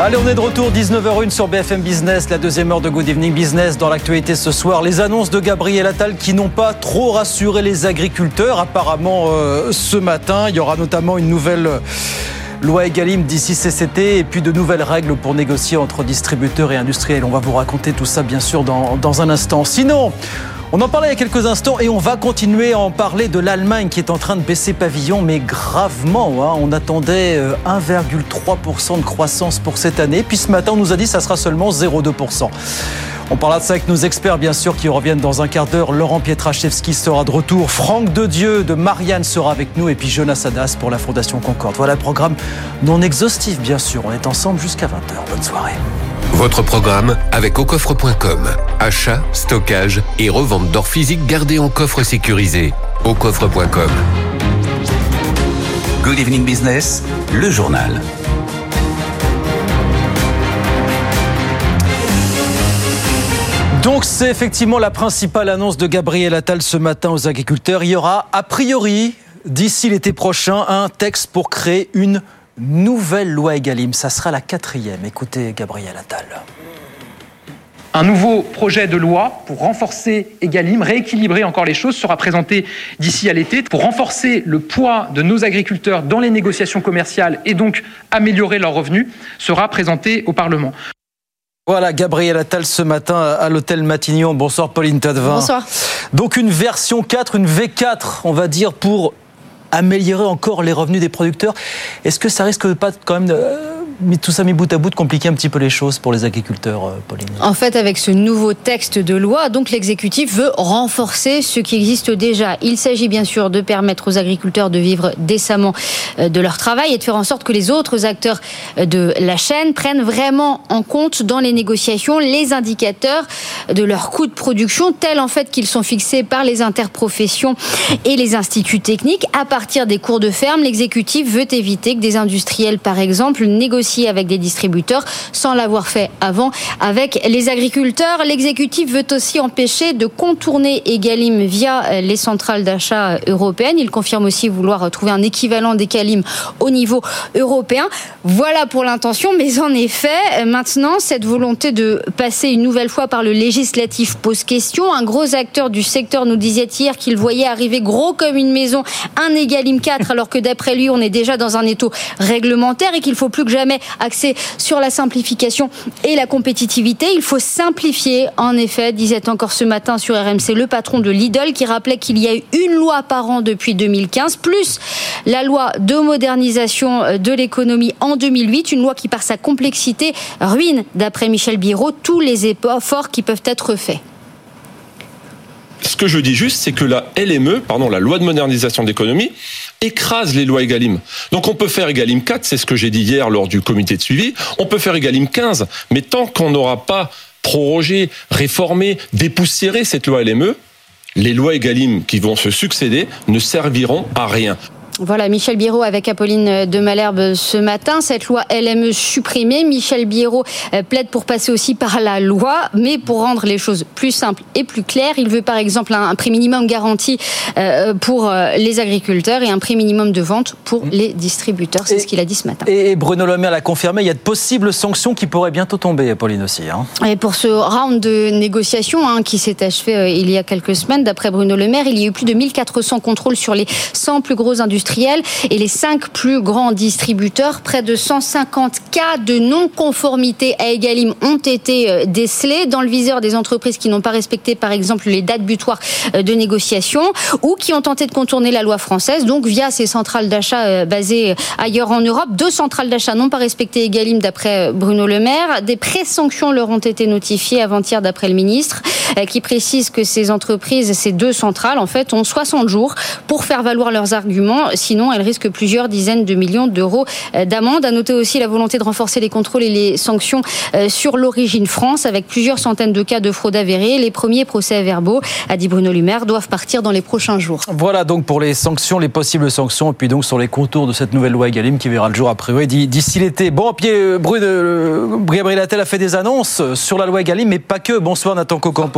Allez, on est de retour 19h01 sur BFM Business, la deuxième heure de Good Evening Business. Dans l'actualité ce soir, les annonces de Gabriel Attal qui n'ont pas trop rassuré les agriculteurs. Apparemment, euh, ce matin, il y aura notamment une nouvelle loi Egalim d'ici CCT et puis de nouvelles règles pour négocier entre distributeurs et industriels. On va vous raconter tout ça, bien sûr, dans, dans un instant. Sinon, on en parlait il y a quelques instants et on va continuer à en parler de l'Allemagne qui est en train de baisser pavillon, mais gravement. Hein. On attendait 1,3% de croissance pour cette année. Puis ce matin, on nous a dit que ça sera seulement 0,2%. On parlera de ça avec nos experts, bien sûr, qui reviennent dans un quart d'heure. Laurent Pietraszewski sera de retour. Franck de Dieu de Marianne sera avec nous. Et puis Jonas Adas pour la Fondation Concorde. Voilà le programme non exhaustif, bien sûr. On est ensemble jusqu'à 20h. Bonne soirée. Votre programme avec aucoffre.com. Achat, stockage et revente d'or physique gardé en coffre sécurisé. Aucoffre.com. Good Evening Business, le journal. Donc c'est effectivement la principale annonce de Gabriel Attal ce matin aux agriculteurs. Il y aura a priori d'ici l'été prochain un texte pour créer une nouvelle loi Egalim. Ça sera la quatrième. Écoutez Gabriel Attal. Un nouveau projet de loi pour renforcer Egalim, rééquilibrer encore les choses, sera présenté d'ici à l'été pour renforcer le poids de nos agriculteurs dans les négociations commerciales et donc améliorer leurs revenus, sera présenté au Parlement. Voilà, Gabriel Attal ce matin à l'hôtel Matignon. Bonsoir Pauline Tadevin. Bonsoir. Donc une version 4, une V4, on va dire, pour améliorer encore les revenus des producteurs. Est-ce que ça risque pas quand même de mais tout ça mis bout à bout de compliquer un petit peu les choses pour les agriculteurs, euh, Pauline. En fait, avec ce nouveau texte de loi, donc l'exécutif veut renforcer ce qui existe déjà. Il s'agit bien sûr de permettre aux agriculteurs de vivre décemment euh, de leur travail et de faire en sorte que les autres acteurs euh, de la chaîne prennent vraiment en compte dans les négociations les indicateurs de leurs coûts de production, tels en fait qu'ils sont fixés par les interprofessions et les instituts techniques. À partir des cours de ferme, l'exécutif veut éviter que des industriels, par exemple, négocient avec des distributeurs sans l'avoir fait avant avec les agriculteurs. L'exécutif veut aussi empêcher de contourner Egalim via les centrales d'achat européennes. Il confirme aussi vouloir trouver un équivalent d'Egalim au niveau européen. Voilà pour l'intention, mais en effet, maintenant, cette volonté de passer une nouvelle fois par le législatif pose question. Un gros acteur du secteur nous disait hier qu'il voyait arriver gros comme une maison un Egalim 4, alors que d'après lui, on est déjà dans un étau réglementaire et qu'il faut plus que jamais axé sur la simplification et la compétitivité. Il faut simplifier, en effet, disait encore ce matin sur RMC le patron de Lidl qui rappelait qu'il y a eu une loi par an depuis 2015, plus la loi de modernisation de l'économie en 2008, une loi qui par sa complexité ruine, d'après Michel Biraud, tous les efforts qui peuvent être faits. Ce que je dis juste, c'est que la LME, pardon, la loi de modernisation de l'économie, écrase les lois Egalim. Donc on peut faire Egalim 4, c'est ce que j'ai dit hier lors du comité de suivi, on peut faire Egalim 15, mais tant qu'on n'aura pas prorogé, réformé, dépoussiéré cette loi LME, les lois Egalim qui vont se succéder ne serviront à rien. Voilà, Michel Biraud avec Apolline de Malherbe ce matin. Cette loi LME supprimée. Michel Biraud euh, plaide pour passer aussi par la loi, mais pour rendre les choses plus simples et plus claires. Il veut par exemple un prix minimum garanti euh, pour euh, les agriculteurs et un prix minimum de vente pour les distributeurs. C'est ce qu'il a dit ce matin. Et Bruno Le Maire l'a confirmé, il y a de possibles sanctions qui pourraient bientôt tomber, Apolline aussi. Hein. Et pour ce round de négociations hein, qui s'est achevé il y a quelques semaines, d'après Bruno Le Maire, il y a eu plus de 1400 contrôles sur les 100 plus gros et les cinq plus grands distributeurs. Près de 150 cas de non-conformité à Egalim ont été euh, décelés dans le viseur des entreprises qui n'ont pas respecté, par exemple, les dates butoirs euh, de négociation ou qui ont tenté de contourner la loi française, donc via ces centrales d'achat euh, basées ailleurs en Europe. Deux centrales d'achat n'ont pas respecté Egalim d'après Bruno Le Maire. Des pré-sanctions leur ont été notifiées avant-hier d'après le ministre, qui précise que ces entreprises, ces deux centrales, en fait, ont 60 jours pour faire valoir leurs arguments Sinon, elle risque plusieurs dizaines de millions d'euros d'amende. À noter aussi la volonté de renforcer les contrôles et les sanctions sur l'origine France, avec plusieurs centaines de cas de fraude avérée. Les premiers procès-verbaux, a dit Bruno Lumaire, doivent partir dans les prochains jours. Voilà donc pour les sanctions, les possibles sanctions, et puis donc sur les contours de cette nouvelle loi Egalim qui verra le jour après d'ici l'été. Bon, pied, Bruno, Gabriel Attal a fait des annonces sur la loi Egalim, mais pas que. Bonsoir Nathan Cocampo.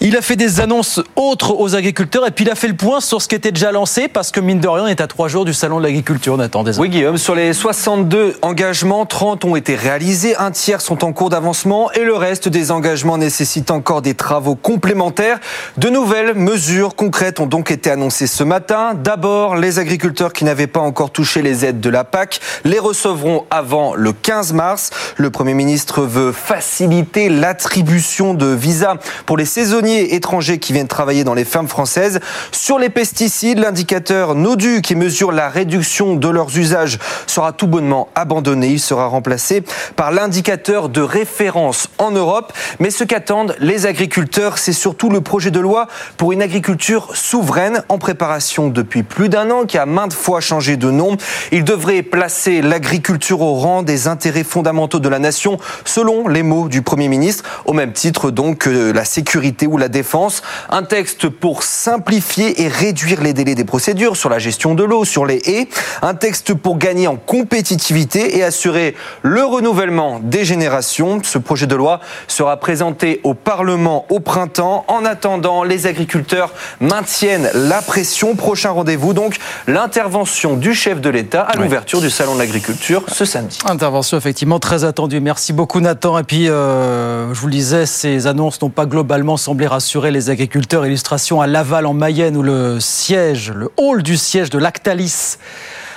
Il a fait des annonces autres aux agriculteurs et puis il a fait le point sur ce qui était déjà lancé parce que mine de rien, on est à trois jours du salon de l'agriculture. Nathan, Oui, Guillaume, sur les 62 engagements, 30 ont été réalisés, un tiers sont en cours d'avancement et le reste des engagements nécessitent encore des travaux complémentaires. De nouvelles mesures concrètes ont donc été annoncées ce matin. D'abord, les agriculteurs qui n'avaient pas encore touché les aides de la PAC les recevront avant le 15 mars. Le Premier ministre veut faciliter l'attribution de visas pour les saisonniers étrangers qui viennent travailler dans les fermes françaises. Sur les pesticides, l'indicateur NODU qui mesure la réduction de leurs usages sera tout bonnement abandonné. Il sera remplacé par l'indicateur de référence en Europe. Mais ce qu'attendent les agriculteurs, c'est surtout le projet de loi pour une agriculture souveraine en préparation depuis plus d'un an, qui a maintes fois changé de nom. Il devrait placer l'agriculture au rang des intérêts fondamentaux de la nation, selon les mots du Premier ministre, au même titre donc que la sécurité ou la défense. Un texte pour simplifier et réduire les délais des procédures sur la gestion de l'eau, sur les haies. Un texte pour gagner en compétitivité et assurer le renouvellement des générations. Ce projet de loi sera présenté au Parlement au printemps. En attendant, les agriculteurs maintiennent la pression. Prochain rendez-vous, donc, l'intervention du chef de l'État à l'ouverture du Salon de l'agriculture ce samedi. Intervention effectivement très attendue. Merci beaucoup Nathan. Et puis, euh, je vous le disais, ces annonces n'ont pas globalement semblé rassurer les agriculteurs. Illustration à Laval en Mayenne où le siège, le hall du siège de Lactalis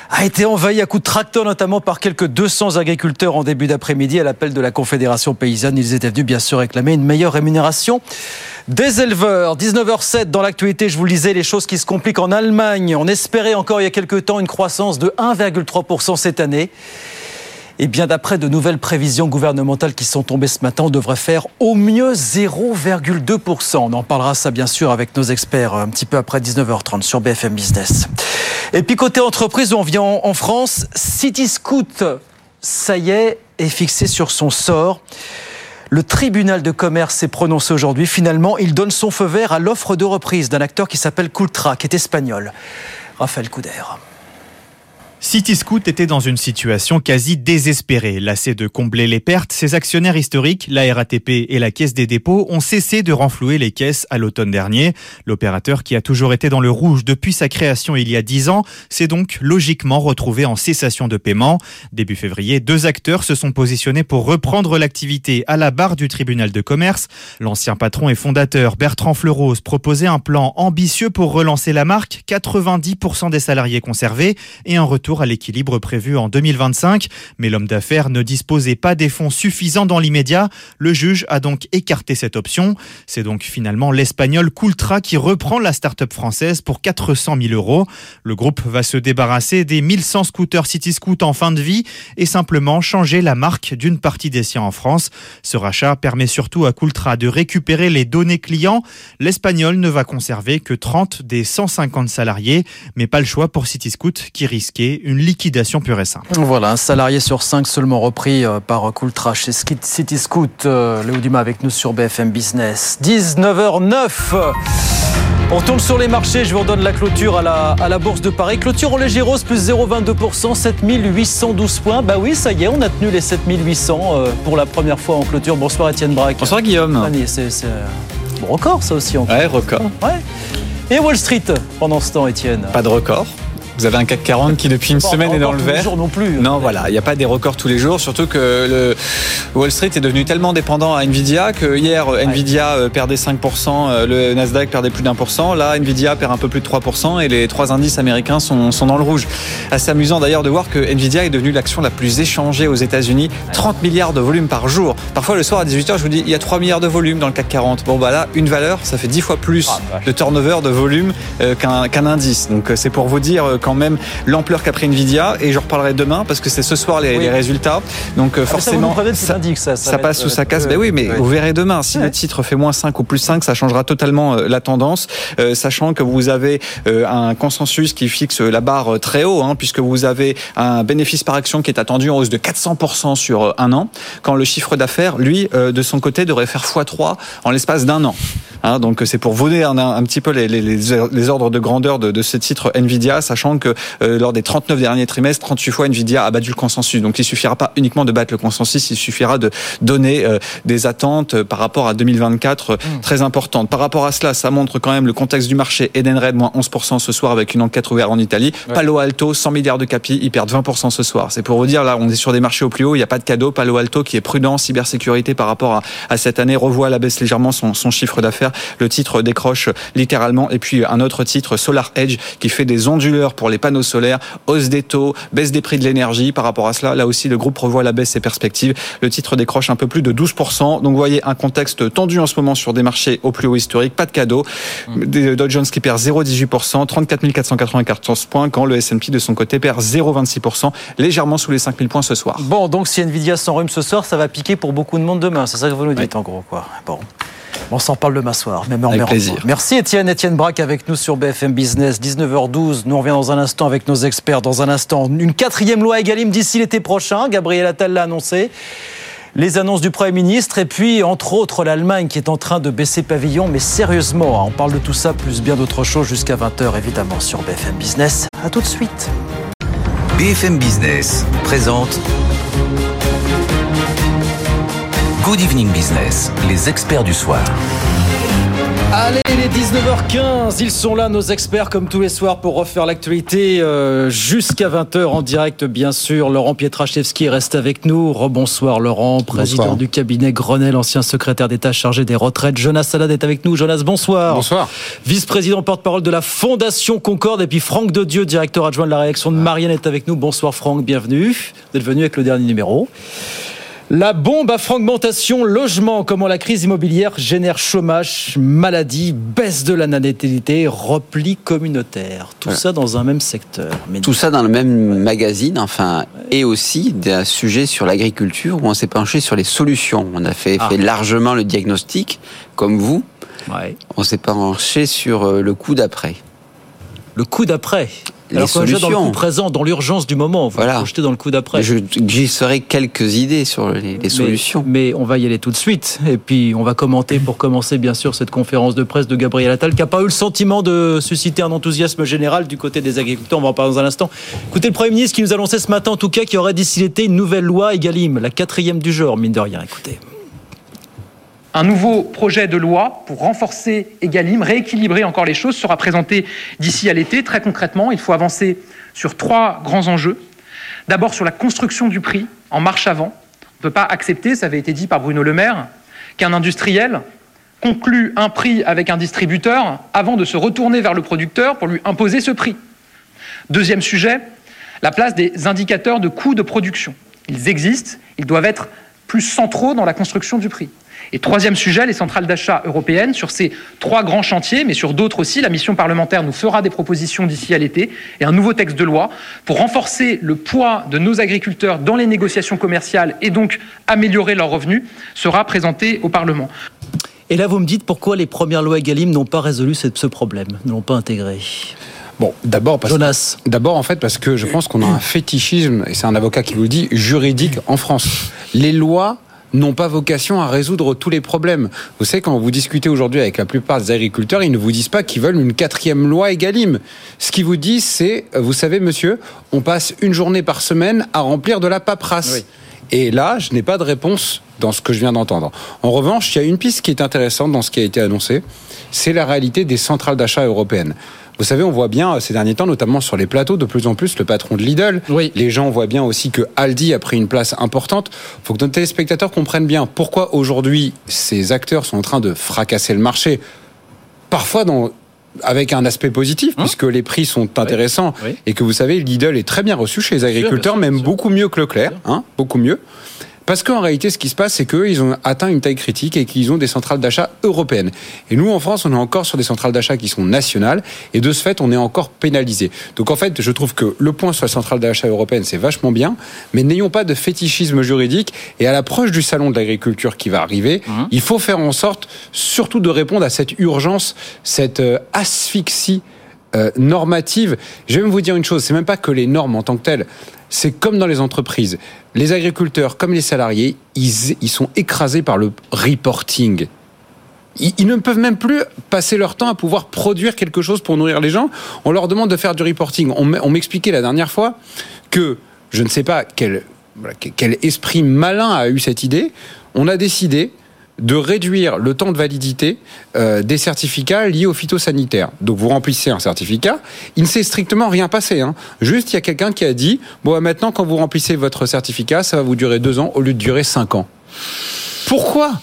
a été envahi à coups de tracteur, notamment par quelques 200 agriculteurs en début d'après-midi à l'appel de la Confédération paysanne. Ils étaient venus bien sûr réclamer une meilleure rémunération des éleveurs. 19h07 dans l'actualité, je vous le disais, les choses qui se compliquent en Allemagne. On espérait encore il y a quelques temps une croissance de 1,3% cette année. Et bien, d'après de nouvelles prévisions gouvernementales qui sont tombées ce matin, on devrait faire au mieux 0,2%. On en parlera ça bien sûr avec nos experts un petit peu après 19h30 sur BFM Business. Et puis côté entreprise, on vient en France, Cityscoot, ça y est, est fixé sur son sort. Le tribunal de commerce s'est prononcé aujourd'hui. Finalement, il donne son feu vert à l'offre de reprise d'un acteur qui s'appelle Coultra, qui est espagnol. Raphaël Couder. Cityscoot était dans une situation quasi désespérée. Lassé de combler les pertes, ses actionnaires historiques, la RATP et la Caisse des dépôts, ont cessé de renflouer les caisses à l'automne dernier. L'opérateur, qui a toujours été dans le rouge depuis sa création il y a dix ans, s'est donc logiquement retrouvé en cessation de paiement. Début février, deux acteurs se sont positionnés pour reprendre l'activité à la barre du tribunal de commerce. L'ancien patron et fondateur Bertrand Fleurose proposait un plan ambitieux pour relancer la marque, 90% des salariés conservés et un retour à l'équilibre prévu en 2025. Mais l'homme d'affaires ne disposait pas des fonds suffisants dans l'immédiat. Le juge a donc écarté cette option. C'est donc finalement l'espagnol Coultra qui reprend la start-up française pour 400 000 euros. Le groupe va se débarrasser des 1100 scooters City Scoot en fin de vie et simplement changer la marque d'une partie des siens en France. Ce rachat permet surtout à Coultra de récupérer les données clients. L'espagnol ne va conserver que 30 des 150 salariés, mais pas le choix pour City Scoot qui risquait une liquidation pure et simple. Voilà, un salarié sur cinq seulement repris euh, par Coultra chez City Scoot. Euh, Léo Dumas avec nous sur BFM Business. 19h09. On tourne sur les marchés, je vous redonne la clôture à la, à la Bourse de Paris. Clôture en léger rose, plus 0,22%, 7812 points. Bah oui, ça y est, on a tenu les 7800 euh, pour la première fois en clôture. Bonsoir Étienne Braque. Bonsoir Guillaume. C'est un record ça aussi. En ouais, record. Ouais. Et Wall Street pendant ce temps, Étienne Pas de record. Vous avez un CAC 40 qui depuis une semaine est dans le vert. non plus. Non, voilà, il n'y a pas des records tous les jours, surtout que le Wall Street est devenu tellement dépendant à Nvidia que hier Nvidia euh, perdait 5%, euh, le Nasdaq perdait plus d'un pour cent. Là, Nvidia perd un peu plus de 3% et les trois indices américains sont, sont dans le rouge. Assez amusant d'ailleurs de voir que Nvidia est devenue l'action la plus échangée aux États-Unis, 30 milliards de volume par jour. Parfois le soir à 18h, je vous dis il y a 3 milliards de volume dans le CAC 40. Bon bah là, une valeur, ça fait 10 fois plus ah, de turnover de volume euh, qu'un indice. Donc c'est pour vous dire quand même l'ampleur qu'a pris Nvidia et je reparlerai demain parce que c'est ce soir les, les résultats. Donc euh, Ah, ça, forcément, vous nous prévenez, c'est lundi que ça- ça passe ou ça casse. peu- Ben oui, mais Ouais. vous verrez demain. Si le titre fait moins 5 ou plus 5, ça changera totalement euh, la tendance, euh, sachant que vous avez euh, un consensus qui fixe la barre très haut, hein, puisque vous avez un bénéfice par action qui est attendu en hausse de 400% sur un an, quand le chiffre d'affaires, lui, euh, de son côté, devrait faire x3 en l'espace d'un an. Hein, donc c'est pour vous donner un, un petit peu les, les, les- les ordres de grandeur de, de ce titre Nvidia, sachant que euh, lors des 39 derniers trimestres, 38 fois Nvidia a battu le consensus. Donc il suffira pas uniquement de battre le consensus, il suffira de donner euh, des attentes euh, par rapport à 2024 euh, très importantes. Par rapport à cela, ça montre quand même le contexte du marché. Edenred moins 11% ce soir avec une enquête ouverte en Italie. Palo Alto 100 milliards de capi, ils perdent 20% ce soir. C'est pour vous dire là, on est sur des marchés au plus haut, il n'y a pas de cadeau. Palo Alto qui est prudent, cybersécurité par rapport à, à cette année revoit à la baisse légèrement son, son chiffre d'affaires. Le titre décroche littéralement. Et puis un autre titre, Solar Edge, qui fait des onduleurs pour les panneaux solaires, hausse des taux, baisse des prix de l'énergie. Par rapport à cela, là aussi, le groupe revoit la baisse ses perspectives. Le titre décroche un peu plus de 12%. Donc vous voyez un contexte tendu en ce moment sur des marchés au plus haut historique. Pas de cadeau. Des Dow Jones qui perd 0,18%, 34 494 points, quand le S&P de son côté perd 0,26%, légèrement sous les 5000 points ce soir. Bon, donc si Nvidia s'enrhume ce soir, ça va piquer pour beaucoup de monde demain. C'est ça que vous nous dites en gros, quoi. Bon. On s'en parle demain soir, même en Avec plaisir. Merci Étienne, Étienne Braque avec nous sur BFM Business, 19h12. Nous on revient dans un instant avec nos experts. Dans un instant, une quatrième loi Egalim d'ici l'été prochain. Gabriel Attal l'a annoncé. Les annonces du Premier ministre et puis, entre autres, l'Allemagne qui est en train de baisser pavillon, mais sérieusement, hein, on parle de tout ça plus bien d'autres choses jusqu'à 20h évidemment sur BFM Business. À tout de suite. BFM Business présente Good Evening Business, les experts du soir. Allez, il est 19h15, ils sont là, nos experts, comme tous les soirs, pour refaire l'actualité euh, jusqu'à 20h en direct, bien sûr. Laurent Pietraszewski reste avec nous. Rebonsoir, Laurent, président Bonsoir. du cabinet Grenelle, ancien secrétaire d'État chargé des retraites. Jonas Salad est avec nous. Jonas, bonsoir. Bonsoir. Vice-président porte-parole de la Fondation Concorde. Et puis Franck de Dieu, directeur adjoint de la réaction de Marianne, est avec nous. Bonsoir, Franck, bienvenue. Vous êtes venu avec le dernier numéro. La bombe à fragmentation logement, comment la crise immobilière génère chômage, maladie, baisse de la natalité, repli communautaire. Tout ça dans un même secteur. Mais Tout ça dans le même magazine, enfin, et aussi d'un sujet sur l'agriculture où on s'est penché sur les solutions. On a fait, Ah. fait largement le diagnostic, comme vous. On s'est penché sur euh, le coup d'après. Le coup d'après Alors qu'on est déjà dans le coup solutions. présent, dans l'urgence du moment, vous Voilà. vous projetez dans le coup d'après. Je glisserai quelques idées sur les, les Mais- solutions. Mais, on va y aller tout de suite. Et puis, on va commenter pour commencer, bien sûr, cette conférence de presse de Gabriel Attal, qui n'a pas eu le sentiment de susciter un enthousiasme général du côté des agriculteurs. On va en parler dans un instant. Écoutez, le Premier ministre qui nous annonçait ce matin, en tout cas, qu'il y aurait d'ici l'été une nouvelle loi Egalim, la quatrième du genre, mine de rien. Écoutez. Un nouveau projet de loi pour renforcer Egalim, rééquilibrer encore les choses, sera présenté d'ici à l'été. Très concrètement, il faut avancer sur trois grands enjeux. D'abord sur la construction du prix, en marche avant. On ne peut pas accepter, ça avait été dit par Bruno Le Maire, qu'un industriel conclue un prix avec un distributeur avant de se retourner vers le producteur pour lui imposer ce prix. Deuxième sujet, la place des indicateurs de coûts de production. Ils existent, ils doivent être plus centraux dans la construction du prix. Et troisième sujet, les centrales d'achat européennes. Sur ces trois grands chantiers, mais sur d'autres aussi, la mission parlementaire nous fera des propositions d'ici à l'été et un nouveau texte de loi pour renforcer le poids de nos agriculteurs dans les négociations commerciales et donc améliorer leurs revenus sera présenté au Parlement. Et là, vous me dites pourquoi les premières lois Egalim n'ont pas résolu ce ce problème, ne l'ont pas intégré. Bon, d'abord parce d'abord en fait parce que je pense qu'on a un fétichisme et c'est un avocat qui vous le dit juridique en France. Les lois n'ont pas vocation à résoudre tous les problèmes. Vous savez, quand vous discutez aujourd'hui avec la plupart des agriculteurs, ils ne vous disent pas qu'ils veulent une quatrième loi Egalim. Ce qu'ils vous disent, c'est, vous savez, monsieur, on passe une journée par semaine à remplir de la paperasse. Et là, je n'ai pas de réponse dans ce que je viens d'entendre. En revanche, il y a une piste qui est intéressante dans ce qui a été annoncé, c'est la réalité des centrales d'achat européennes. Vous savez, on voit bien euh, ces derniers temps, notamment sur les plateaux, de plus en plus le patron de Lidl. Les gens voient bien aussi que Aldi a pris une place importante. Il faut que nos téléspectateurs comprennent bien pourquoi aujourd'hui ces acteurs sont en train de fracasser le marché. Parfois dans avec un aspect positif, puisque les prix sont intéressants et que vous savez, Lidl est très bien reçu chez les agriculteurs, même beaucoup mieux que Leclerc, hein, beaucoup mieux. Parce qu'en réalité, ce qui se passe, c'est qu'eux, ils ont atteint une taille critique et qu'ils ont des centrales d'achat européennes. Et nous, en France, on est encore sur des centrales d'achat qui sont nationales. Et de ce fait, on est encore pénalisé. Donc en fait, je trouve que le point sur la centrale d'achat européenne, c'est vachement bien. Mais n'ayons pas de fétichisme juridique. Et à l'approche du salon de l'agriculture qui va arriver, mmh. il faut faire en sorte surtout de répondre à cette urgence, cette euh, asphyxie euh, normative. Je vais même vous dire une chose, c'est même pas que les normes en tant que telles c'est comme dans les entreprises. Les agriculteurs, comme les salariés, ils, sont écrasés par le reporting. Ils, ne peuvent même plus passer leur temps à pouvoir produire quelque chose pour nourrir les gens. On leur demande de faire du reporting. On, m'expliquait la dernière fois que je ne sais pas quel, quel esprit malin a eu cette idée. On a décidé de réduire le temps de validité euh, des certificats liés aux phytosanitaires. Donc vous remplissez un certificat, il ne s'est strictement rien passé. Hein. Juste, il y a quelqu'un qui a dit, bon, bah, maintenant, quand vous remplissez votre certificat, ça va vous durer deux ans au lieu de durer cinq ans. Pourquoi?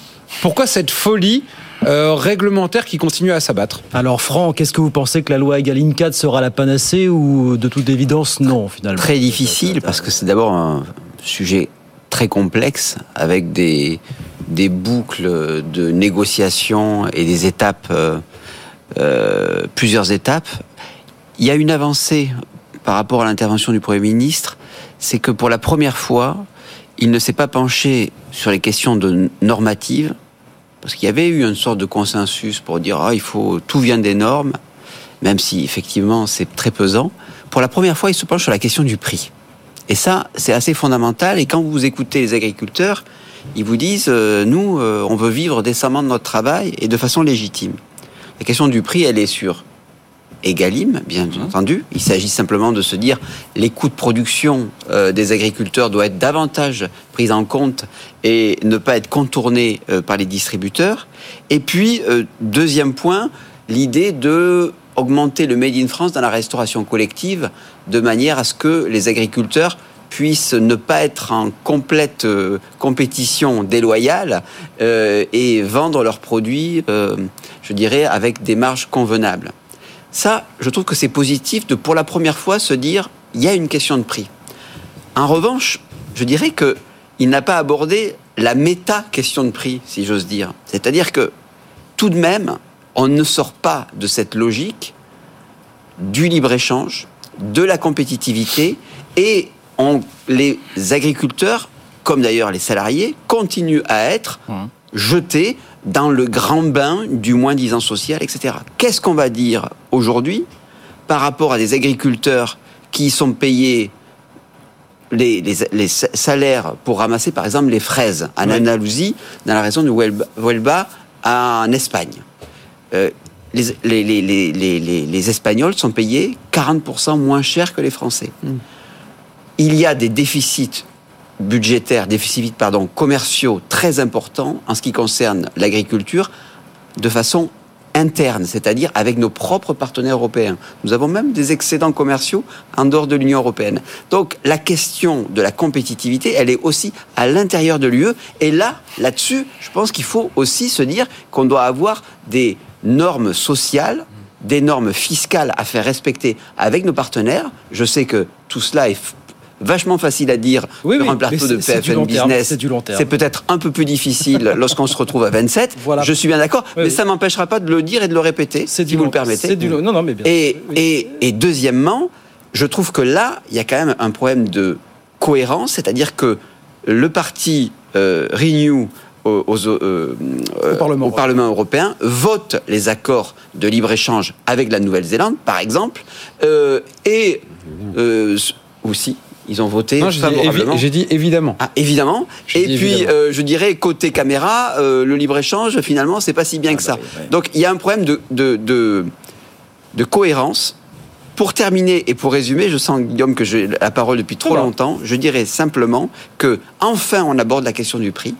Pourquoi cette folie euh, réglementaire qui continue à s'abattre? Alors Franck, est-ce que vous pensez que la loi Egaline 4 sera la panacée ou de toute évidence non finalement? Très difficile parce que c'est d'abord un sujet très complexe avec des, des boucles de négociations et des étapes, euh, euh, plusieurs étapes. Il y a une avancée par rapport à l'intervention du Premier ministre, c'est que pour la première fois, il ne s'est pas penché sur les questions de normatives, parce qu'il y avait eu une sorte de consensus pour dire ah, il faut tout vient des normes, même si effectivement c'est très pesant. Pour la première fois, il se penche sur la question du prix. Et ça, c'est assez fondamental. Et quand vous écoutez les agriculteurs, ils vous disent, euh, nous, euh, on veut vivre décemment de notre travail et de façon légitime. La question du prix, elle est sur Egalim, bien mmh. entendu. Il s'agit simplement de se dire les coûts de production euh, des agriculteurs doivent être davantage pris en compte et ne pas être contournés par les distributeurs. Et puis, deuxième point, l'idée de augmenter le Made in France dans la restauration collective de manière à ce que les agriculteurs puissent ne pas être en complète euh, compétition déloyale euh, et vendre leurs produits, euh, je dirais, avec des marges convenables. Ça, je trouve que c'est positif de, pour la première fois, se dire il y a une question de prix. En revanche, je dirais que il n'a pas abordé la méta question de prix, si j'ose dire. C'est-à-dire que tout de même, on ne sort pas de cette logique du libre-échange, de la compétitivité et les agriculteurs, comme d'ailleurs les salariés, continuent à être jetés dans le grand bain du moins-disant social, etc. Qu'est-ce qu'on va dire aujourd'hui par rapport à des agriculteurs qui sont payés les, salaires pour ramasser, par exemple, les fraises en Andalousie, dans la région de Huelva, en Espagne? Euh, les, les, Espagnols sont payés 40% moins cher que les Français. Hmm il y a des déficits budgétaires, déficits pardon, commerciaux très importants en ce qui concerne l'agriculture de façon interne, c'est-à-dire avec nos propres partenaires européens. Nous avons même des excédents commerciaux en dehors de l'Union européenne. Donc la question de la compétitivité, elle est aussi à l'intérieur de l'UE. Et là, là-dessus, je pense qu'il faut aussi se dire qu'on doit avoir des normes sociales, des normes fiscales à faire respecter avec nos partenaires. Je sais que tout cela est vachement facile à dire sur un plateau de PFM Business. C'est peut-être un peu plus difficile lorsqu'on se retrouve à 27. Je suis bien d'accord, mais ça m'empêchera pas de le dire et de le répéter, si vous le permettez. Du... Non, non, mais bien et, et, et deuxièmement, je trouve que là, il y a quand même un problème de cohérence, c'est-à-dire que le parti euh, Renew au, euh, Parlement, au Parlement, européen vote les accords de libre-échange avec la Nouvelle-Zélande, par exemple, euh, et aussi ils ont voté favorablement. J'ai dit évidemment. Ah, évidemment. Et puis, euh, je dirais, côté caméra, euh, le libre-échange, finalement, c'est pas si bien ah que ça. Bah Donc, il y a un problème de, de, de, de, cohérence. Pour terminer et pour résumer, je sens, Guillaume, que j'ai la parole depuis trop longtemps. Je dirais simplement que, enfin, on aborde la question du prix,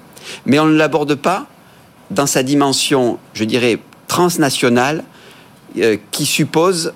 mais on ne l'aborde pas dans sa dimension, je dirais, transnationale, euh, qui suppose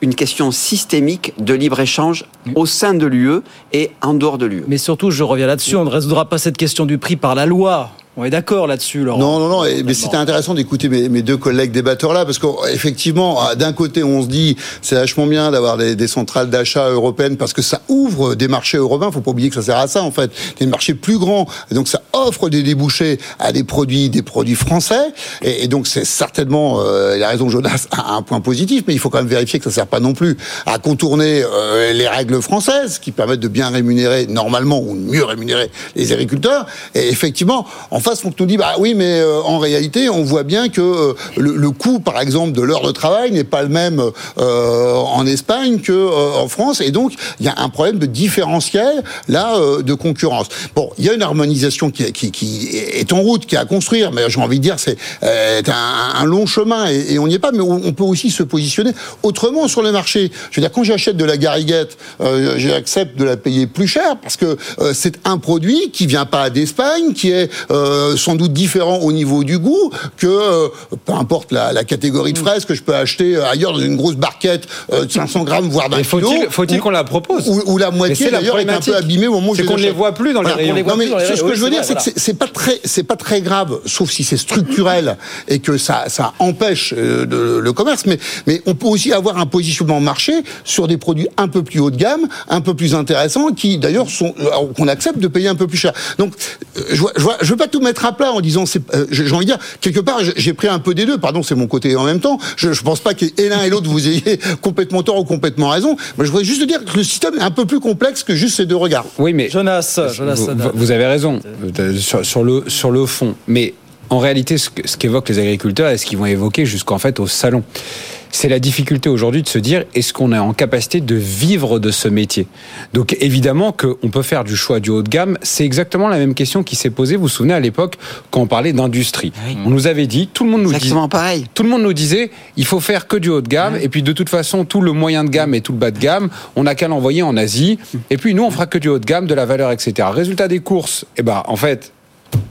une question systémique de libre-échange au sein de l'UE et en dehors de l'UE. Mais surtout, je reviens là-dessus, on ne résoudra pas cette question du prix par la loi On est d'accord là-dessus, Laurent. Non, non, non. Mais c'était intéressant d'écouter mes, mes, deux collègues débatteurs là, parce qu'effectivement, d'un côté, on se dit c'est vachement bien d'avoir des, des, centrales d'achat européennes parce que ça ouvre des marchés européens. Faut pas oublier que ça sert à ça en fait, des marchés plus grands. Et donc ça offre des débouchés à des produits, des produits français. Et, et donc c'est certainement, euh, il a raison Jonas, un point positif, mais il faut quand même vérifier que ça sert pas non plus à contourner euh, les règles françaises qui permettent de bien rémunérer normalement ou mieux rémunérer les agriculteurs. Et effectivement, en face, on nous dit, bah oui, mais euh, en réalité, on voit bien que euh, le, le, coût, par exemple, de l'heure de travail n'est pas le même euh, en Espagne que euh, en France, et donc il y a un problème de différentiel là de concurrence. Bon, il y a une harmonisation qui, qui, qui, est en route, qui est à construire, mais j'ai envie de dire c'est un, un, long chemin et, et on n'y est pas, mais on peut aussi se positionner autrement sur le marché. Je veux dire, quand j'achète de la gariguette, j'accepte de la payer plus cher parce que c'est un produit qui vient pas d'Espagne, qui est euh, sans doute différent au niveau du goût que euh, peu importe la, la, catégorie de Mm. fraises que je peux acheter ailleurs dans une grosse barquette euh, de 500 grammes voire d'un kilo. Faut-il qu'on la propose ou, ou la moitié d'ailleurs est un peu abîmée au moment où je qu'on ne les voit plus dans les Voilà. rayons. Non, mais ce que Oui, je veux dire, c'est que voilà. c'est- c'est pas très, c'est pas très grave, sauf si c'est structurel et que ça, ça empêche euh, de- le commerce. Mais, mais on peut aussi avoir un positionnement marché sur des produits un peu plus haut de gamme, un peu plus intéressants, qui d'ailleurs sont euh, qu'on accepte de payer un peu plus cher. Donc, euh, je, vois, je, vois- je veux pas tout mettre à plat en disant, c'est, euh, j'ai envie de dire quelque part, j'ai- pris un peu des deux. Pardon, c'est mon côté en même temps. Je, je pense pas que et l'un et l'autre vous ayez complètement tort ou complètement raison. Mais je voudrais juste dire que le système est un peu plus complexe que juste ces deux regards. Oui, mais Jonas, Jonas vous, avez raison euh, sur, sur le sur le fond, mais en réalité, ce que- ce qu'évoquent les agriculteurs et ce qu'ils vont évoquer jusqu'en fait au salon, c'est la difficulté aujourd'hui de se dire est-ce qu'on est en capacité de vivre de ce métier? Donc évidemment qu'on peut faire du choix du haut de gamme. C'est exactement la même question qui s'est posée. Vous vous souvenez à l'époque quand on parlait d'industrie, on nous avait dit tout le monde nous disait Exactement pareil. tout le monde nous disait il faut faire que du haut de gamme et puis de toute façon tout le moyen de gamme et tout le bas de gamme on n'a qu'à l'envoyer en Asie et puis nous on fera que du haut de gamme de la valeur etc résultat des courses eh ben en fait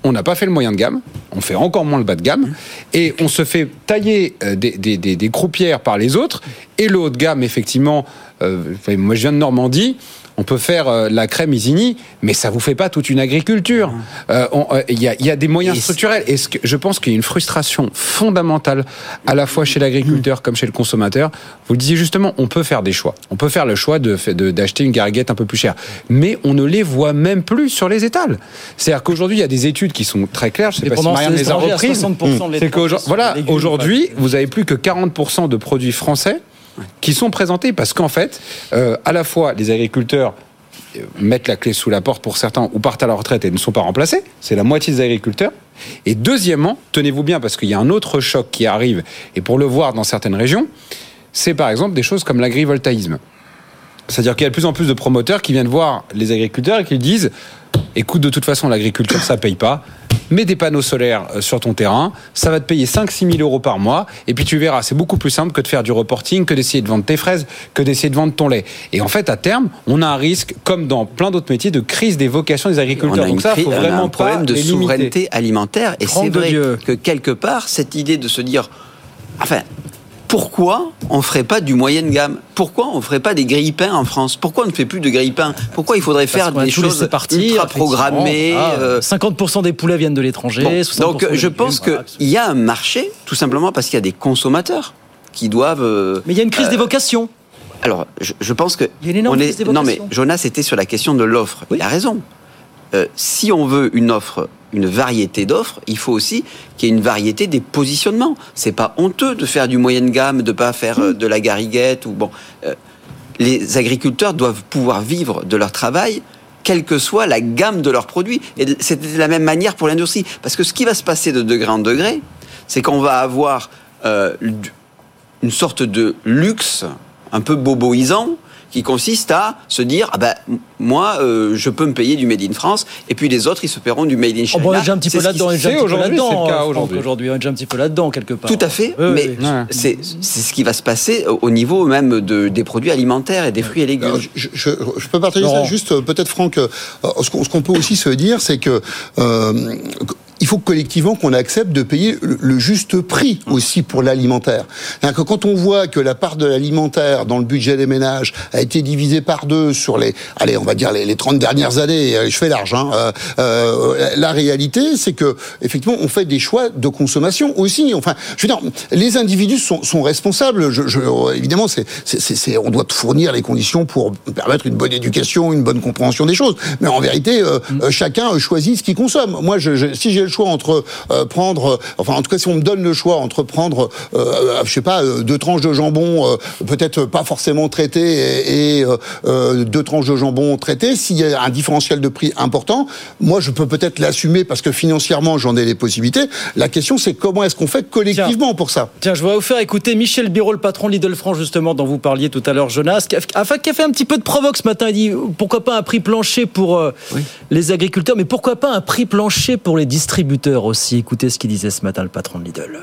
on n'a pas fait le moyen de gamme, on fait encore moins le bas de gamme, et on se fait tailler euh, des, des, des, croupières par les autres, et le haut de gamme, effectivement, euh, moi je viens de Normandie, on peut faire euh, la crème Isigny, mais ça vous fait pas toute une agriculture. Euh, euh, Il y, a, y a des moyens structurels. Et que, je pense qu'il y a une frustration fondamentale à la fois chez l'agriculteur comme chez le consommateur. Vous le disiez justement, on peut faire des choix. On peut faire le choix de de- d'acheter une gariguette un peu plus chère, mais on ne les voit même plus sur les étals. C'est-à-dire qu'aujourd'hui, il y a des études qui sont très claires. Je sais pas si Marianne les a reprises. 60% de C'est qu'aujourd'hui, voilà, aujourd'hui, vous avez plus que 40% de produits français qui sont présentés parce qu'en fait, euh, à la fois les agriculteurs euh, mettent la clé sous la porte pour certains ou partent à la retraite et ne sont pas remplacés. C'est la moitié des agriculteurs. Et deuxièmement, tenez-vous bien parce qu'il y a un autre choc qui arrive et pour le voir dans certaines régions, c'est par exemple des choses comme l'agrivoltaïsme. C'est-à-dire qu'il y a de plus en plus de promoteurs qui viennent voir les agriculteurs et qui disent écoute, de toute façon, l'agriculture, ça paye pas. Mets des panneaux solaires euh, sur ton terrain, ça va te payer 5-6 000 euros par mois, et puis tu verras, c'est beaucoup plus simple que de faire du reporting, que d'essayer de vendre tes fraises, que d'essayer de vendre ton lait. Et en fait, à terme, on a un risque, comme dans plein d'autres métiers, de crise des vocations des On agriculteurs. a, Donc ça, cri- faut on a vraiment un problème de souveraineté alimentaire. Et c'est vrai Dieu. que quelque part, cette idée de se dire, enfin, pourquoi on ferait pas du moyenne gamme? Pourquoi on ferait pas des grille-pains en France? Pourquoi on ne fait plus de grille-pains Pourquoi il faudrait faire Parce des choses partir, ultra programmées effectivement. Ah, euh, 50% des poulets viennent de l'étranger. Bon, 60% donc je pense qu'il y a un marché, tout simplement parce qu'il y a des consommateurs qui doivent. euh, Mais il y a une crise euh, des vocations. Alors, je, je pense que. Il y a une énorme on crise des non, mais. Jonas, c'était sur la question de l'offre. Il a raison. Euh, si on veut une offre, une variété d'offres, il faut aussi qu'il y ait une variété des positionnements. C'est pas honteux de faire du moyenne gamme, de pas faire euh, de la gariguette ou bon. euh, les agriculteurs doivent pouvoir vivre de leur travail quelle que soit la gamme de leurs produits. Et c'est de la même manière pour l'industrie. Parce que ce qui va se passer de degré en degré, c'est qu'on va avoir une sorte de luxe un peu boboisant qui consiste à se dire ah ben moi euh, je peux me payer du made in France et puis les autres ils se paieront du made in Oh, China. bon, on est déjà un petit peu là-dedans. on est se déjà un fait petit peu aujourd'hui, là-dedans, c'est le cas Franck, aujourd'hui. Aujourd'hui, on est déjà un petit peu là-dedans quelque part. Tout à fait, Oui, mais oui. c'est c'est ce qui va se passer au niveau même de, des produits alimentaires et des fruits et légumes. Alors, je, je- je peux partager ça juste, euh, peut-être Franck, euh, ce qu'on ce qu'on peut aussi se dire, c'est que euh, il faut collectivement qu'on accepte de payer le, juste prix aussi pour l'alimentaire. Que quand on voit que la part de l'alimentaire dans le budget des ménages a été divisée par deux sur les, allez, on va dire les, les 30 dernières années, je fais large, hein, euh, euh, la réalité, c'est que effectivement, on fait des choix de consommation aussi. Enfin, je veux dire, les individus sont, sont responsables. Je, je, évidemment, c'est, on doit fournir les conditions pour permettre une bonne éducation, une bonne compréhension des choses. Mais en vérité, euh, mm. chacun choisit ce qu'il consomme. Moi, je, si j'ai le choix entre prendre, enfin, en tout cas, si on me donne le choix entre prendre, je sais pas, deux tranches de jambon, peut-être pas forcément traitées, et, deux tranches de jambon traitées, s'il y a un différentiel de prix important, moi, je peux peut-être l'assumer parce que financièrement, j'en ai les possibilités. La question, c'est comment est-ce qu'on fait collectivement pour ça? Tiens, je vais vous faire écouter Michel Biro, le patron de Lidl France, justement, dont vous parliez tout à l'heure, Jonas, qui a, fait un petit peu de provoque ce matin. Il dit pourquoi pas un prix plancher pour euh, les agriculteurs, mais pourquoi pas un prix plancher pour les distributeurs? Aussi Écoutez ce qu'il disait ce matin, le patron de Lidl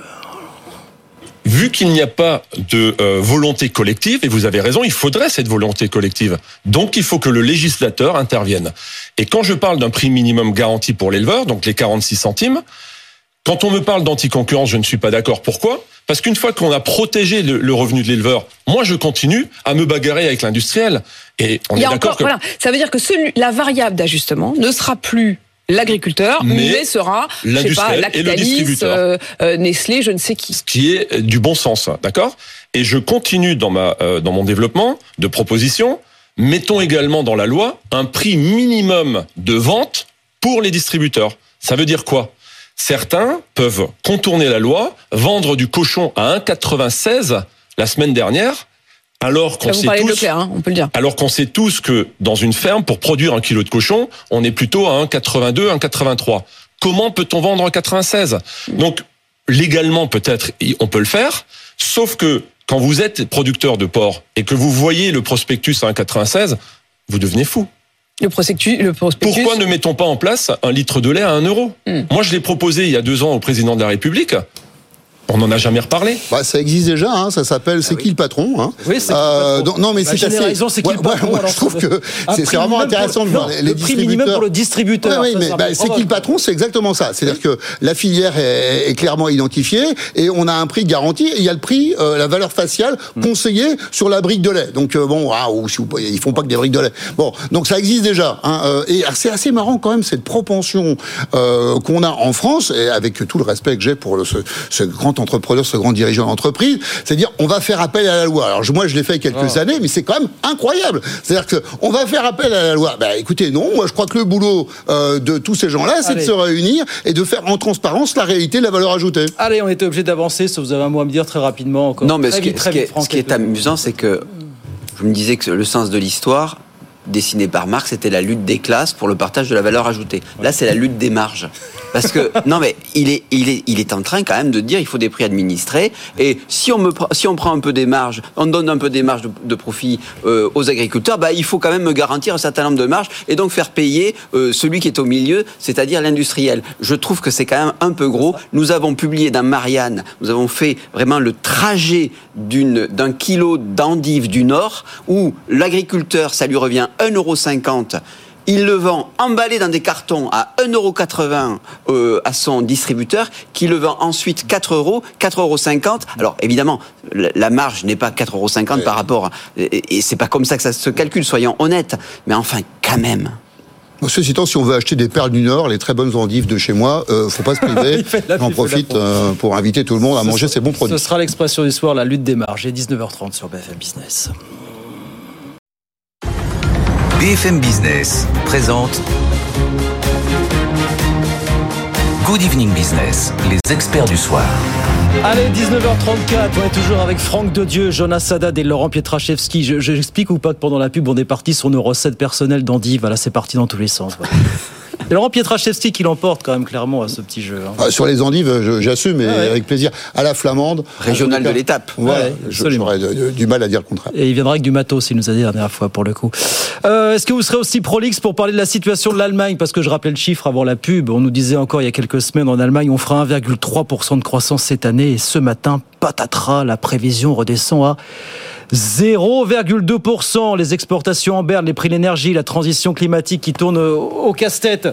vu qu'il n'y a pas de euh, volonté collective, et vous avez raison, il faudrait cette volonté collective. Donc il faut que le législateur intervienne. Et quand je parle d'un prix minimum garanti pour l'éleveur, donc les 46 centimes, quand on me parle d'anticoncurrence, je ne suis pas d'accord. Pourquoi? Parce qu'une fois qu'on a protégé le, revenu de l'éleveur, moi je continue à me bagarrer avec l'industriel. Et on est d'accord que... voilà, ça veut dire que la variable d'ajustement ne sera plus l'agriculteur, mais, sera, je sais pas, Lactalis, euh, euh, Nestlé, je ne sais qui. Ce qui est du bon sens, d'accord? Et je continue dans ma euh, dans mon développement de propositions. Mettons également dans la loi un prix minimum de vente pour les distributeurs. Ça veut dire quoi? Certains peuvent contourner la loi, vendre du cochon à 1,96 la semaine dernière alors qu'on sait tous, hein, on peut le dire. Alors qu'on sait tous que dans une ferme, pour produire un kilo de cochon, on est plutôt à 1,82, 1,83. Comment peut-on vendre en 96 Donc légalement peut-être on peut le faire, sauf que quand vous êtes producteur de porc et que vous voyez le prospectus à 1,96, vous devenez fou. Le prospectus, le prospectus. Pourquoi ne mettons pas en place un litre de lait à 1 euro? Hmm. Moi, je l'ai proposé il y a deux ans au président de la République. On n'en a jamais reparlé. Bah, ça existe déjà, hein, ça s'appelle C'est ah qui le patron hein. Oui, c'est euh, Non, mais c'est c'est qui le patron Je trouve que c'est vraiment intéressant de voir les, le prix minimum pour le distributeur. Oui, mais bah, c'est qui le patron C'est exactement ça. C'est-à-dire que la filière est, clairement identifiée et on a un prix garanti. il y a le prix, euh, la valeur faciale hmm. conseillée sur la brique de lait. Donc euh, bon, ah, ou, si vous, ils font pas que des briques de lait. Bon, donc ça existe déjà. Hein, euh, et c'est assez marrant quand même cette propension qu'on a en France et avec tout le respect que j'ai pour le, ce, ce grand entrepreneur, ce grand dirigeant d'entreprise, c'est-à-dire on va faire appel à la loi. Alors moi je l'ai fait il y a quelques ah. années, mais c'est quand même incroyable. C'est-à-dire que on va faire appel à la loi. Ben écoutez, non, moi je crois que le boulot euh, de tous ces gens-là, c'est de se réunir et de faire en transparence la réalité, la valeur ajoutée. Allez, on était obligé d'avancer. Sauf vous avez un mot à me dire très rapidement encore. Non, mais ce, qui, ce qui est amusant, c'est que je me disais que le sens de l'histoire, dessiné par Marx, c'était la lutte des classes pour le partage de la valeur ajoutée. Là, c'est la lutte des marges. Parce que non, mais il est, il est, il est en train quand même de dire il faut des prix administrés. Et si on me, si on prend un peu des marges, on donne un peu des marges de, profit euh, aux agriculteurs, bah il faut quand même me garantir un certain nombre de marges et donc faire payer euh, celui qui est au milieu, c'est-à-dire l'industriel. Je trouve que c'est quand même un peu gros. Nous avons publié dans Marianne, nous avons fait vraiment le trajet d'un kilo d'endives du Nord où l'agriculteur, ça lui revient 1,50€. Il le vend emballé dans des cartons à 1,80€ euh, à son distributeur, qui le vend ensuite 4 euros, 4,50 euros. Alors évidemment, la marge n'est pas 4,50 euros par rapport, et c'est pas comme ça que ça se calcule, soyons honnêtes. Mais enfin, quand même. Ceci étant, si on veut acheter des perles du Nord, les très bonnes endives de chez moi, euh, faut pas se priver. J'en profite euh, pour inviter tout le monde à manger ces bons produits. Ce sera l'expression du soir, la lutte des marges, et 19h30 sur BFM Business. BFM Business présente Good Evening Business, les experts du soir. Allez, 19h34, on est toujours avec Franck Dedieu, Jonas Sadat et Laurent Pietraszewski. J'explique ou pas que pendant la pub, on est parti sur nos recettes personnelles d'Andy. Voilà, c'est parti dans tous les sens. C'est Laurent Pietraszewski qui l'emporte quand même clairement à ce petit jeu. Hein. Ah, sur les endives, j'assume, ah avec plaisir. À la flamande. Régionale de l'étape. Ouais, J'aurais du mal à dire le contraire. Et il viendra avec du matos, il nous a dit la dernière fois pour le coup. Euh, Est-ce que vous serez aussi prolixe pour parler de la situation de l'Allemagne? Parce que je rappelais le chiffre avant la pub. On nous disait encore il y a quelques semaines en Allemagne, on fera 1,3% de croissance cette année. Et ce matin, patatras, la prévision redescend à 0,2%. Les exportations en berne, les prix de l'énergie, la transition climatique qui tourne au casse-tête.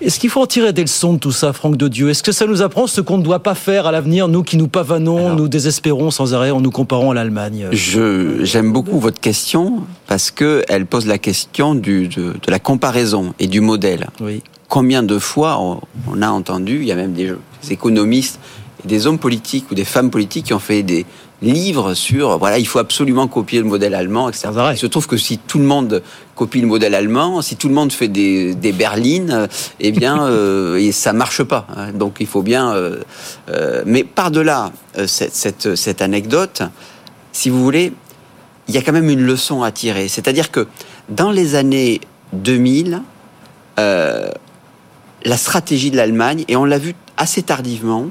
Est-ce qu'il faut en tirer des leçons de tout ça, Franck de Dieu? Est-ce que ça nous apprend ce qu'on ne doit pas faire à l'avenir, nous qui nous pavanons, nous désespérons sans arrêt en nous comparant à l'Allemagne? J'aime beaucoup votre question parce que elle pose la question du, de, de, la comparaison et du modèle. Oui. Combien de fois on, on a entendu, il y a même des, des économistes des hommes politiques ou des femmes politiques qui ont fait des, livres sur voilà il faut absolument copier le modèle allemand etc. Il se trouve que si tout le monde copie le modèle allemand, si tout le monde fait des, des berlines, eh bien euh, et ça marche pas. Hein. Donc il faut bien. Euh, euh, mais par delà euh, cette, cette, cette anecdote, si vous voulez, il y a quand même une leçon à tirer. C'est-à-dire que dans les années 2000, euh, la stratégie de l'Allemagne, et on l'a vu assez tardivement,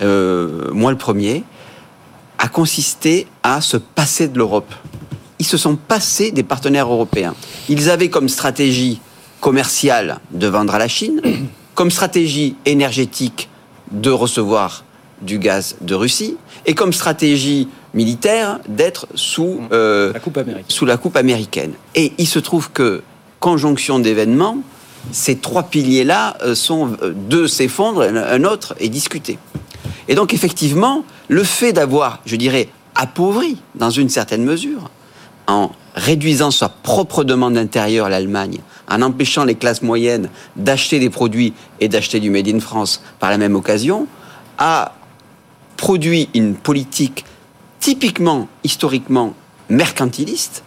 euh, moi le premier, a consisté à se passer de l'Europe. Ils se sont passés des partenaires européens. Ils avaient comme stratégie commerciale de vendre à la Chine, comme stratégie énergétique de recevoir du gaz de Russie, et comme stratégie militaire d'être sous, euh, la coupe sous la coupe américaine. Et il se trouve que, conjonction d'événements, ces trois piliers-là euh, sont deux s'effondrent, un autre est discuté. Et donc effectivement, le fait d'avoir, je dirais, appauvri dans une certaine mesure, en réduisant sa propre demande intérieure à l'Allemagne, en empêchant les classes moyennes d'acheter des produits et d'acheter du Made in France par la même occasion, a produit une politique typiquement, historiquement mercantiliste,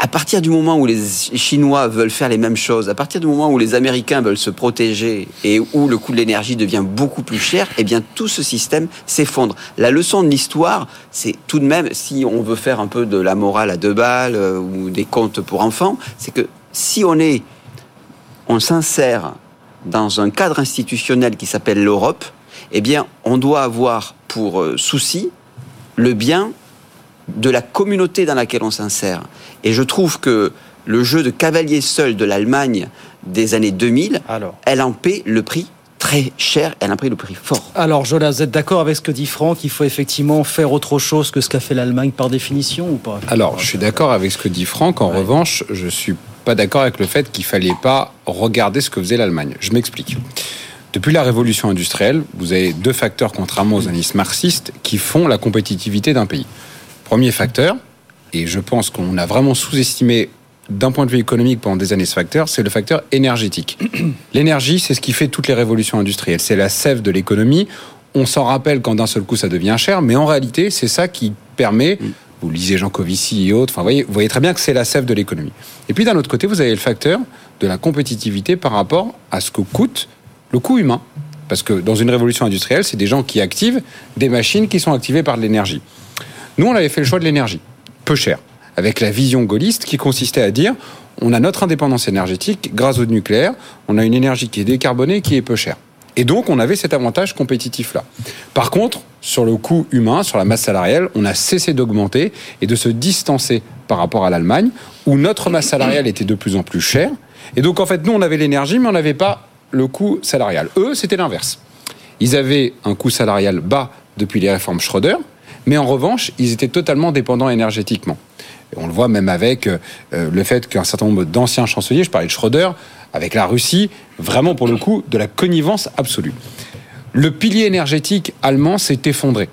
à partir du moment où les Chinois veulent faire les mêmes choses, à partir du moment où les Américains veulent se protéger et où le coût de l'énergie devient beaucoup plus cher, eh bien tout ce système s'effondre. La leçon de l'histoire, c'est tout de même, si on veut faire un peu de la morale à deux balles euh, ou des contes pour enfants, c'est que si on est, on s'insère dans un cadre institutionnel qui s'appelle l'Europe, eh bien on doit avoir pour euh, souci le bien de la communauté dans laquelle on s'insère. Et je trouve que le jeu de cavalier seul de l'Allemagne des années 2000, elle en paie le prix très cher, elle en pris le prix fort. Alors Jolas, vous êtes d'accord avec ce que dit Franck Il faut effectivement faire autre chose que ce qu'a fait l'Allemagne par définition ou pas? Alors je suis d'accord avec ce que dit Franck. En revanche, je suis pas d'accord avec le fait qu'il fallait pas regarder ce que faisait l'Allemagne. Je m'explique. Depuis la révolution industrielle, vous avez deux facteurs, contrairement aux analyses marxistes, qui font la compétitivité d'un pays. Premier facteur, et je pense qu'on a vraiment sous-estimé d'un point de vue économique pendant des années ce facteur, c'est le facteur énergétique. L'énergie, c'est ce qui fait toutes les révolutions industrielles. C'est la sève de l'économie. On s'en rappelle quand d'un seul coup ça devient cher, mais en réalité, c'est ça qui permet. Vous lisez Jean Covici et autres. Enfin, vous voyez, vous voyez très bien que c'est la sève de l'économie. Et puis d'un autre côté, vous avez le facteur de la compétitivité par rapport à ce que coûte le coût humain. Parce que dans une révolution industrielle, c'est des gens qui activent des machines qui sont activées par de l'énergie. Nous, on avait fait le choix de l'énergie, peu cher, avec la vision gaulliste qui consistait à dire on a notre indépendance énergétique grâce au nucléaire, on a une énergie qui est décarbonée, qui est peu chère. Et donc, on avait cet avantage compétitif-là. Par contre, sur le coût humain, sur la masse salariale, on a cessé d'augmenter et de se distancer par rapport à l'Allemagne, où notre masse salariale était de plus en plus chère. Et donc, en fait, nous, on avait l'énergie, mais on n'avait pas le coût salarial. Eux, c'était l'inverse. Ils avaient un coût salarial bas depuis les réformes Schröder, mais en revanche, ils étaient totalement dépendants énergétiquement. Et on le voit même avec euh, le fait qu'un certain nombre d'anciens chanceliers, je parlais de Schröder, avec la Russie, vraiment pour le coup, de la connivence absolue. Le pilier énergétique allemand s'est effondré.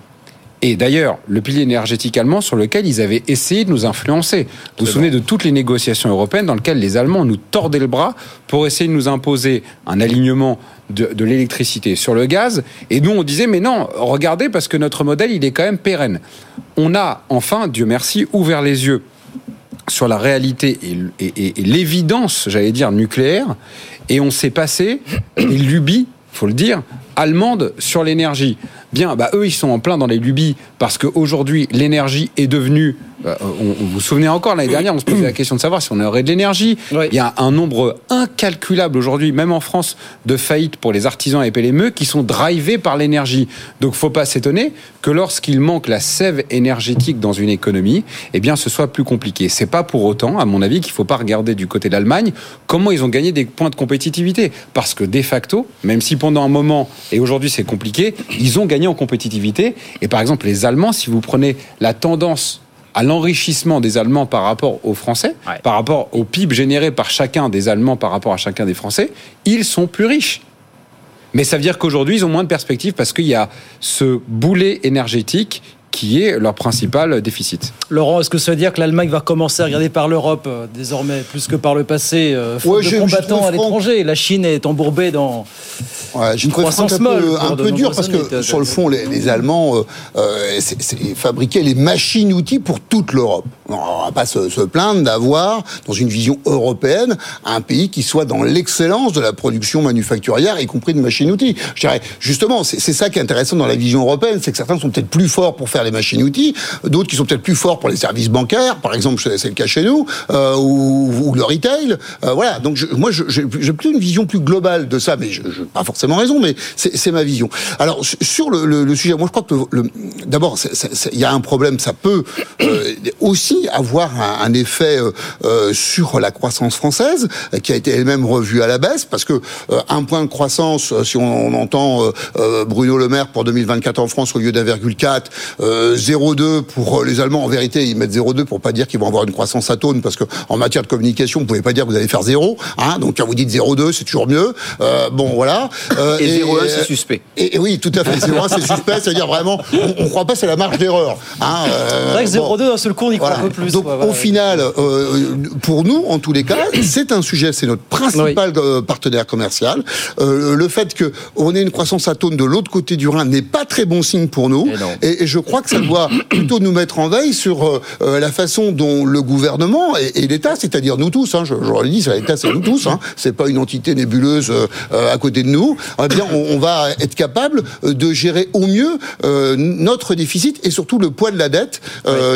Et d'ailleurs, le pilier énergétique allemand sur lequel ils avaient essayé de nous influencer. Vous vous souvenez de toutes les négociations européennes dans lesquelles les Allemands nous tordaient le bras pour essayer de nous imposer un alignement de, l'électricité sur le gaz. Et nous, on disait, mais non, regardez, parce que notre modèle, il est quand même pérenne. On a enfin, Dieu merci, ouvert les yeux sur la réalité et, l'évidence, j'allais dire, nucléaire, et on s'est passé des lubies, faut le dire, allemandes sur l'énergie. Bien, bah eux, ils sont en plein dans les lubies parce qu'aujourd'hui, l'énergie est devenue. Euh, on, vous vous souvenez encore l'année dernière, on se posait la question de savoir si on aurait de l'énergie. Il y a un nombre incalculable aujourd'hui, même en France, de faillites pour les artisans et PLME qui sont drivés par l'énergie. Donc, faut pas s'étonner que lorsqu'il manque la sève énergétique dans une économie, eh bien, ce soit plus compliqué. C'est pas pour autant, à mon avis, qu'il faut pas regarder du côté de l'Allemagne comment ils ont gagné des points de compétitivité. Parce que de facto, même si pendant un moment et aujourd'hui c'est compliqué, ils ont gagné en compétitivité. Et par exemple, les Allemands, si vous prenez la tendance à l'enrichissement des Allemands par rapport aux Français, par rapport au PIB généré par chacun des Allemands par rapport à chacun des Français, ils sont plus riches. Mais ça veut dire qu'aujourd'hui, ils ont moins de perspectives parce qu'il y a ce boulet énergétique qui est leur principal déficit. Laurent, est-ce que ça veut dire que l'Allemagne va commencer à regarder par l'Europe euh, désormais plus que par le passé euh, de combattants à l'étranger? La Chine est embourbée dans ouais, une croissance un peu, un peu dur parce que sur le fond, les, Allemands euh, fabriquaient les machines-outils pour toute l'Europe. On va pas se, se plaindre d'avoir, dans une vision européenne, un pays qui soit dans l'excellence de la production manufacturière, y compris de machines-outils. Je dirais, justement, c'est ça qui est intéressant dans la vision européenne, c'est que certains sont peut-être plus forts pour faire les machines-outils, d'autres qui sont peut-être plus forts pour les services bancaires, par exemple, c'est le cas chez nous, euh, ou, le retail. Euh, voilà. Donc moi, j'ai plutôt une vision plus globale de ça, mais je, je pas forcément raison, mais c'est ma vision. Alors sur le, sujet, moi je crois que d'abord, il y a un problème, ça peut euh, aussi avoir un, effet sur la croissance française, qui a été elle-même revue à la baisse, parce que un point de croissance, si on, on entend Bruno Le Maire pour 2024 en France au lieu d'1,4, 0,2 pour les Allemands. En vérité, ils mettent 0,2 pour pas dire qu'ils vont avoir une croissance atone, parce que en matière de communication, vous pouvez pas dire que vous allez faire 0. Hein, donc quand vous dites 0,2, c'est toujours mieux. Euh, bon, voilà. Euh, et 0,1, c'est suspect. Et, oui, tout à fait. 0,1, c'est suspect. C'est-à-dire vraiment, on, ne croit pas, c'est la marge d'erreur. Hein, euh, c'est vrai que 0,2, d'un seul coup, on y croit un peu plus. Donc au final, euh, pour nous, en tous les cas, c'est un sujet, c'est notre principal euh, partenaire commercial. Euh, le fait que on ait une croissance atone de l'autre côté du Rhin n'est pas très bon signe pour nous. Et, et je crois que ça doit plutôt nous mettre en veille sur euh, euh, la façon dont le gouvernement et, et l'État, c'est-à-dire nous tous, hein, je, je le dis, l'État, c'est nous tous, hein, c'est pas une entité nébuleuse euh, à côté de nous. Eh bien, on, on, va être capable de gérer au mieux euh, notre déficit et surtout le poids de la dette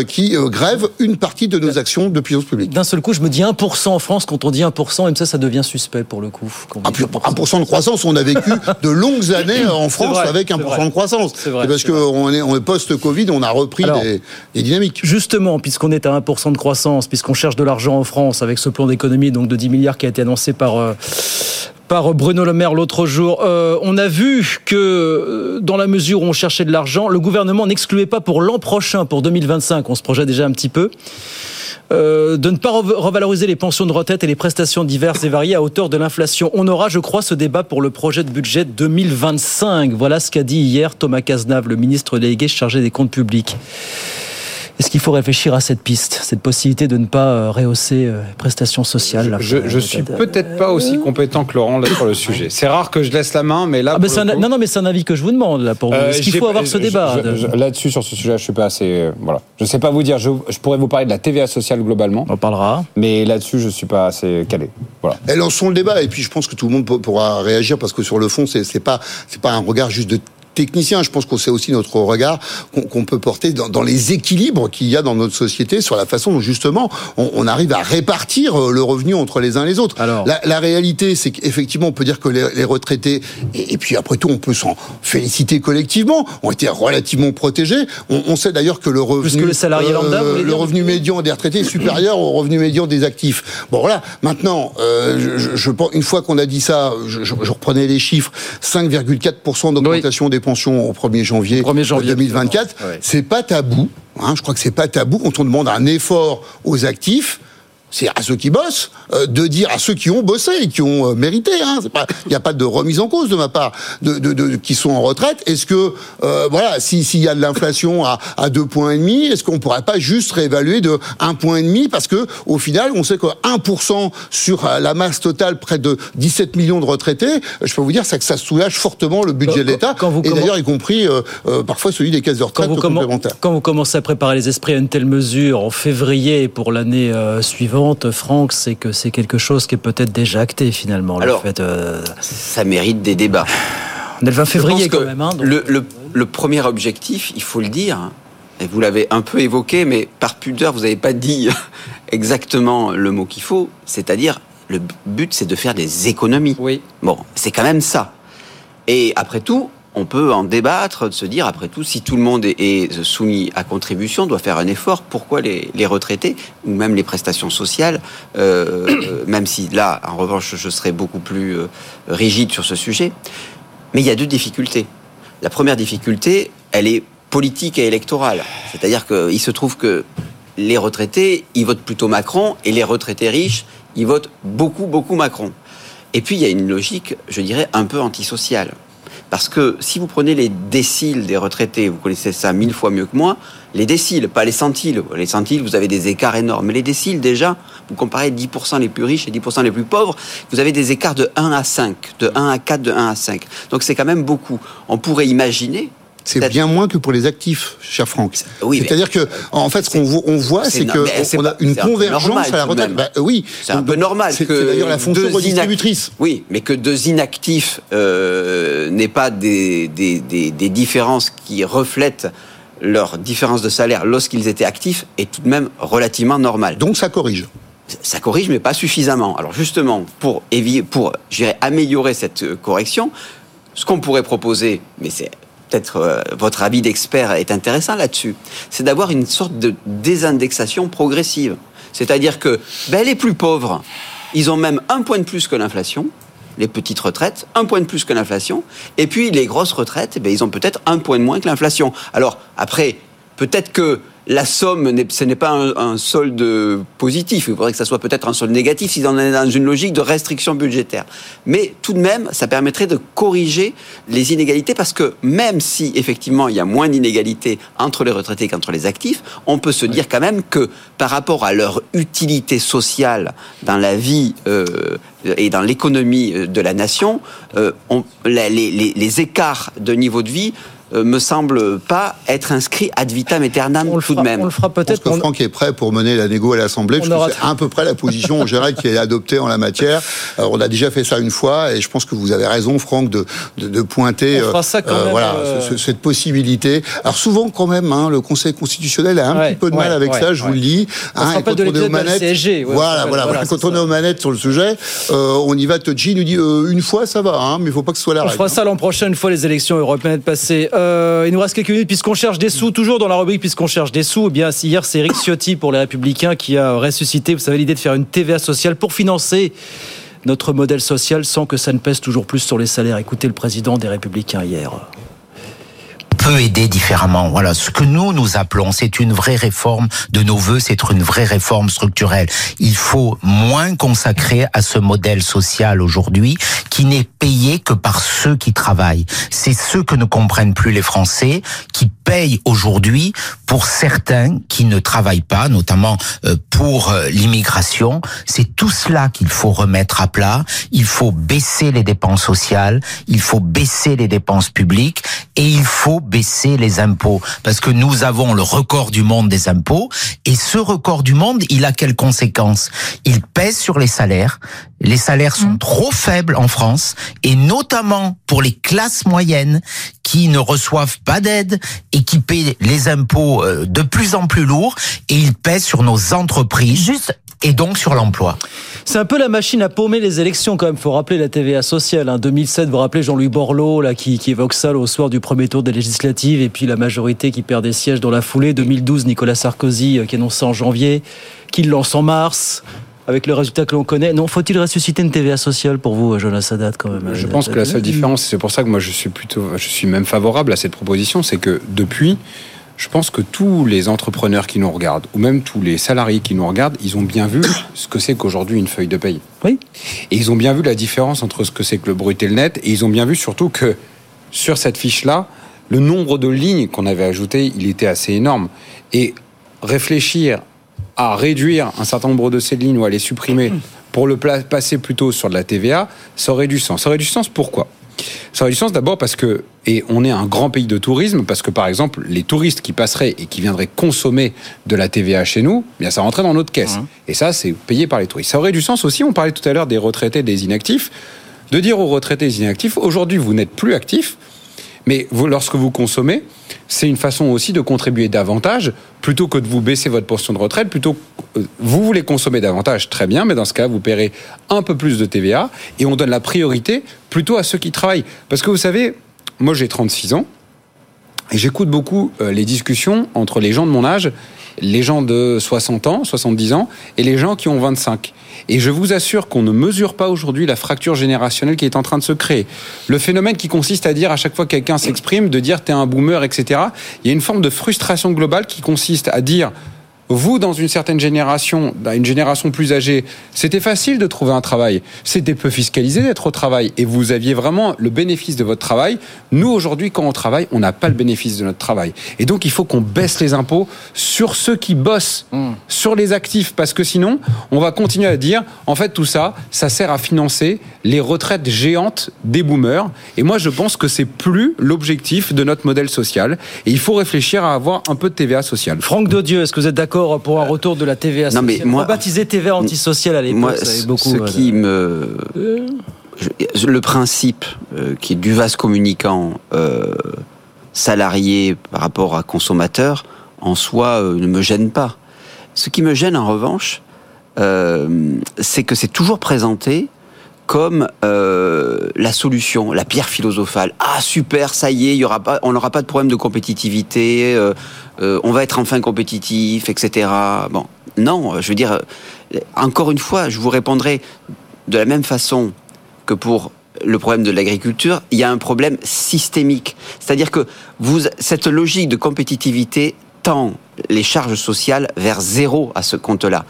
qui grève une partie de nos actions de puissance publique. D'un seul coup, je me dis 1% en France. Quand on dit 1%, même ça, ça devient suspect pour le coup. 1%, de croissance, on a vécu de longues années en France avec 1% de croissance. C'est parce qu'on est, on est post-Covid, on a repris des, des, dynamiques. Justement, puisqu'on est à 1% de croissance, puisqu'on cherche de l'argent en France avec ce plan d'économie donc de 10 milliards qui a été annoncé par euh, par Bruno Le Maire l'autre jour. Euh, on a vu que euh, dans la mesure où on cherchait de l'argent, le gouvernement n'excluait pas pour l'an prochain, pour 2025, on se projette déjà un petit peu, euh, de ne pas revaloriser les pensions de retraite et les prestations diverses et variées à hauteur de l'inflation. On aura, je crois, ce débat pour le projet de budget 2025. Voilà ce qu'a dit hier Thomas Cazenave, le ministre délégué chargé des comptes publics. Est-ce qu'il faut réfléchir à cette piste, cette possibilité de ne pas euh, rehausser les prestations sociales Je, je, je suis peut-être pas aussi compétent que Laurent là, sur le sujet. C'est rare que je laisse la main, mais là. Ah, mais un, coup... non, non, mais c'est un avis que je vous demande là pour vous. Est-ce qu'il faut avoir ce débat Là-dessus, sur ce sujet, je suis pas assez. Euh, voilà. Je sais pas vous dire. Je, je, pourrais vous parler de la TVA sociale globalement. On parlera. Mais là-dessus, je suis pas assez calé. Voilà. Et lançons le débat. Et puis, je pense que tout le monde pourra réagir parce que sur le fond, c'est pas, c'est pas un regard juste de technicien. Je pense qu'on sait aussi notre regard qu'on qu peut porter dans, dans les équilibres qu'il y a dans notre société sur la façon dont justement on, on, arrive à répartir euh, le revenu entre les uns et les autres. Alors, la, la réalité, c'est qu'effectivement, on peut dire que les, les retraités, et, et, puis après tout, on peut s'en féliciter collectivement, ont été relativement protégés. On, on sait d'ailleurs que le revenu, Plus que le salarié lambda, euh, le revenu médian des retraités est supérieur au revenu médian des actifs. Bon voilà. Maintenant, euh, je, je, une fois qu'on a dit ça, je, je, reprenais les chiffres 5,4% d'augmentation oui. des pensions au 1er janvier, 1er janvier 2024. Ouais. C'est pas tabou. Hein, je crois que c'est pas tabou quand on demande un effort aux actifs c'est à ceux qui bossent euh, de dire à ceux qui ont bossé et qui ont euh, mérité. Hein, il n'y a pas de remise en cause de ma part de, de, de qui sont en retraite. Est-ce que euh, voilà, s'il si y a de l'inflation à, à deux points et demi, est-ce qu'on pourrait pas juste réévaluer de un point et demi? Parce que au final, on sait que 1% sur la masse totale, près de 17 millions de retraités, je peux vous dire ça que ça soulage fortement le budget quand, de l'État et d'ailleurs y compris parfois celui des caisses de retraite quand complémentaires. Quand vous commencez à préparer les esprits à une telle mesure en février pour l'année suivante Franck, c'est que c'est quelque chose qui est peut-être déjà acté finalement. Alors, le fait, euh... ça mérite des débats. On est le 20 février quand même. Hein, donc... le, le, le, premier objectif, il faut le dire, et vous l'avez un peu évoqué, mais par pudeur, vous n'avez pas dit exactement le mot qu'il faut, c'est-à-dire le but, c'est de faire des économies. Oui. Bon, c'est quand même ça. Et après tout, on peut en débattre, de se dire, après tout, si tout le monde est, soumis à contribution, doit faire un effort, pourquoi les, retraités, ou même les prestations sociales, euh, même si là, en revanche, je serais beaucoup plus euh, rigide sur ce sujet. Mais il y a deux difficultés. La première difficulté, elle est politique et électorale. C'est-à-dire qu'il se trouve que les retraités, ils votent plutôt Macron, et les retraités riches, ils votent beaucoup, beaucoup Macron. Et puis, il y a une logique, je dirais, un peu antisociale. Parce que si vous prenez les déciles des retraités, vous connaissez ça mille fois mieux que moi, les déciles, pas les centiles. Les centiles, vous avez des écarts énormes. Mais les déciles, déjà, vous comparez 10% les plus riches et 10% les plus pauvres, vous avez des écarts de 1 à 5, de 1 à 4, de 1 à 5. Donc c'est quand même beaucoup. On pourrait imaginer c'est bien moins que pour les actifs, cher Franck. Oui, C'est-à-dire que, en fait, ce qu'on voit, c'est qu'on a une convergence à la retraite. Bah, oui, c'est un peu normal que d'ailleurs la fonction redistributrice. Oui, mais que deux inactifs euh, n'aient pas des, des, des, des différences qui reflètent leur différence de salaire lorsqu'ils étaient actifs est tout de même relativement normal. Donc ça corrige ça corrige, mais pas suffisamment. Alors justement, pour, pour améliorer cette correction, ce qu'on pourrait proposer, mais c'est peut-être euh, votre avis d'expert est intéressant là-dessus, c'est d'avoir une sorte de désindexation progressive. C'est-à-dire que ben, les plus pauvres, ils ont même un point de plus que l'inflation, les petites retraites, un point de plus que l'inflation, et puis les grosses retraites, ben, ils ont peut-être un point de moins que l'inflation. Alors après, peut-être que la somme, ce n'est pas un, solde positif. Il faudrait que ça soit peut-être un solde négatif si on est dans une logique de restriction budgétaire. Mais tout de même, ça permettrait de corriger les inégalités parce que même si effectivement il y a moins d'inégalités entre les retraités qu'entre les actifs, on peut se dire quand même que par rapport à leur utilité sociale dans la vie euh, et dans l'économie de la nation, euh, les écarts de niveau de vie euh, me semble pas être inscrit ad vitam aeternam tout de même. On le fera peut-être. que Franck est prêt pour mener la négo à l'Assemblée. C'est à peu près la position en général qui est adoptée en la matière. Alors, on a déjà fait ça une fois et je pense que vous avez raison, Franck, de, de, de pointer euh, euh, voilà, cette possibilité. Alors souvent, quand même, hein, le Conseil constitutionnel a un petit peu de mal avec ça, je vous le dis. Hein, et quand on est aux manettes, CSG, voilà, voilà, voilà, quand on est aux manettes sur le sujet, on y va. Toji nous dit une fois, ça va, hein, mais il faut pas que ce soit la règle. On fera ça l'an prochain, une fois les élections européennes passées. Euh, il nous reste quelques minutes puisqu'on cherche des sous, toujours dans la rubrique puisqu'on cherche des sous. Eh bien, hier, c'est Eric Ciotti pour les Républicains qui a ressuscité, vous savez, l'idée de faire une TVA sociale pour financer notre modèle social sans que ça ne pèse toujours plus sur les salaires. Écoutez le président des Républicains hier peut aider différemment. Voilà, ce que nous nous appelons, c'est une vraie réforme de nos voeux, c'est une vraie réforme structurelle. Il faut moins consacrer à ce modèle social aujourd'hui qui n'est payé que par ceux qui travaillent. C'est ceux que ne comprennent plus les Français qui payent aujourd'hui pour certains qui ne travaillent pas, notamment euh, pour euh, l'immigration. C'est tout cela qu'il faut remettre à plat. Il faut baisser les dépenses sociales, il faut baisser les dépenses publiques et il faut baisser les impôts parce que nous avons le record du monde des impôts et ce record du monde, il a quelles conséquences? Il pèse sur les salaires. Les salaires sont mmh. trop faibles en France et notamment pour les classes moyennes qui ne reçoivent pas d'aide et qui paient les impôts euh, de plus en plus lourds et ils pèsent sur nos entreprises. Juste et donc sur l'emploi. C'est un peu la machine à paumer les élections quand même. Faut rappeler la TVA sociale. Hein. 2007, vous rappelez Jean-Louis Borloo là qui, qui, évoque ça au soir du premier tour des législatives et puis la majorité qui perd des sièges dans la foulée. 2012, Nicolas Sarkozy euh, qui annonce ça en janvier, qui lance en mars avec le résultat que l'on connaît. Non, faut-il ressusciter une TVA sociale pour vous, Jonas Sadat, quand même Je pense que la seule différence, c'est pour ça que moi je suis plutôt, je suis même favorable à cette proposition, c'est que depuis, je pense que tous les entrepreneurs qui nous regardent, ou même tous les salariés qui nous regardent, ils ont bien vu ce que c'est qu'aujourd'hui une feuille de paye. Oui. Et ils ont bien vu la différence entre ce que c'est que le brut et le net, et ils ont bien vu surtout que sur cette fiche-là, le nombre de lignes qu'on avait ajoutées, il était assez énorme. Et réfléchir à réduire un certain nombre de ces lignes ou à les supprimer pour le passer plutôt sur de la TVA, ça aurait du sens. Ça aurait du sens pourquoi? Ça aurait du sens d'abord parce que, et on est un grand pays de tourisme, parce que par exemple, les touristes qui passeraient et qui viendraient consommer de la TVA chez nous, eh bien ça rentrait dans notre caisse. Mmh. Et ça, c'est payé par les touristes. Ça aurait du sens aussi, on parlait tout à l'heure des retraités, des inactifs, de dire aux retraités des inactifs, aujourd'hui vous n'êtes plus actifs, mais lorsque vous consommez, c'est une façon aussi de contribuer davantage, plutôt que de vous baisser votre portion de retraite, plutôt euh, vous voulez consommer davantage, très bien, mais dans ce cas, vous paierez un peu plus de TVA et on donne la priorité plutôt à ceux qui travaillent. Parce que vous savez, moi j'ai 36 ans et j'écoute beaucoup euh, les discussions entre les gens de mon âge, les gens de 60 ans, 70 ans et les gens qui ont 25. Et je vous assure qu'on ne mesure pas aujourd'hui la fracture générationnelle qui est en train de se créer. Le phénomène qui consiste à dire à chaque fois que quelqu'un s'exprime, de dire t'es un boomer, etc. Il y a une forme de frustration globale qui consiste à dire vous, dans une certaine génération, dans une génération plus âgée, c'était facile de trouver un travail. C'était peu fiscalisé d'être au travail. Et vous aviez vraiment le bénéfice de votre travail. Nous, aujourd'hui, quand on travaille, on n'a pas le bénéfice de notre travail. Et donc, il faut qu'on baisse les impôts sur ceux qui bossent, mmh. sur les actifs. Parce que sinon, on va continuer à dire, en fait, tout ça, ça sert à financer les retraites géantes des boomers. Et moi, je pense que c'est plus l'objectif de notre modèle social. Et il faut réfléchir à avoir un peu de TVA sociale. Franck Dodieu, est-ce que vous êtes d'accord pour un retour de la TVA sociale. Non, mais moi, baptisé TVA antisociale à l'époque, ça beaucoup. Ce qui me, le principe euh, qui est du vase communicant euh, salarié par rapport à consommateur, en soi, euh, ne me gêne pas. Ce qui me gêne, en revanche, c'est que c'est toujours présenté comme la solution, la pierre philosophale. Ah super, ça y est, y aura pas, on n'aura pas de problème de compétitivité. Euh, on va être enfin compétitif, etc. Bon, non, je veux dire, encore une fois, je vous répondrai de la même façon que pour le problème de l'agriculture, il y a un problème systémique. C'est-à-dire que vous, cette logique de compétitivité tend les charges sociales vers zéro à ce compte-là.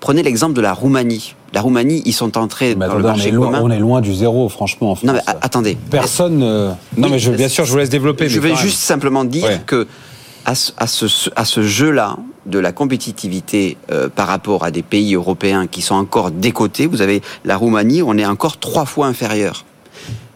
Prenez l'exemple de la Roumanie. La Roumanie, ils sont entrés dans le marché on est, commun. on est loin du zéro, franchement. En France. Non, mais attendez. Personne. non, mais je, bien sûr, je vous laisse développer. Je vais juste simplement dire que à ce, jeu-là de la compétitivité euh, par rapport à des pays européens qui sont encore décotés, vous avez la Roumanie, on est encore trois fois inférieur.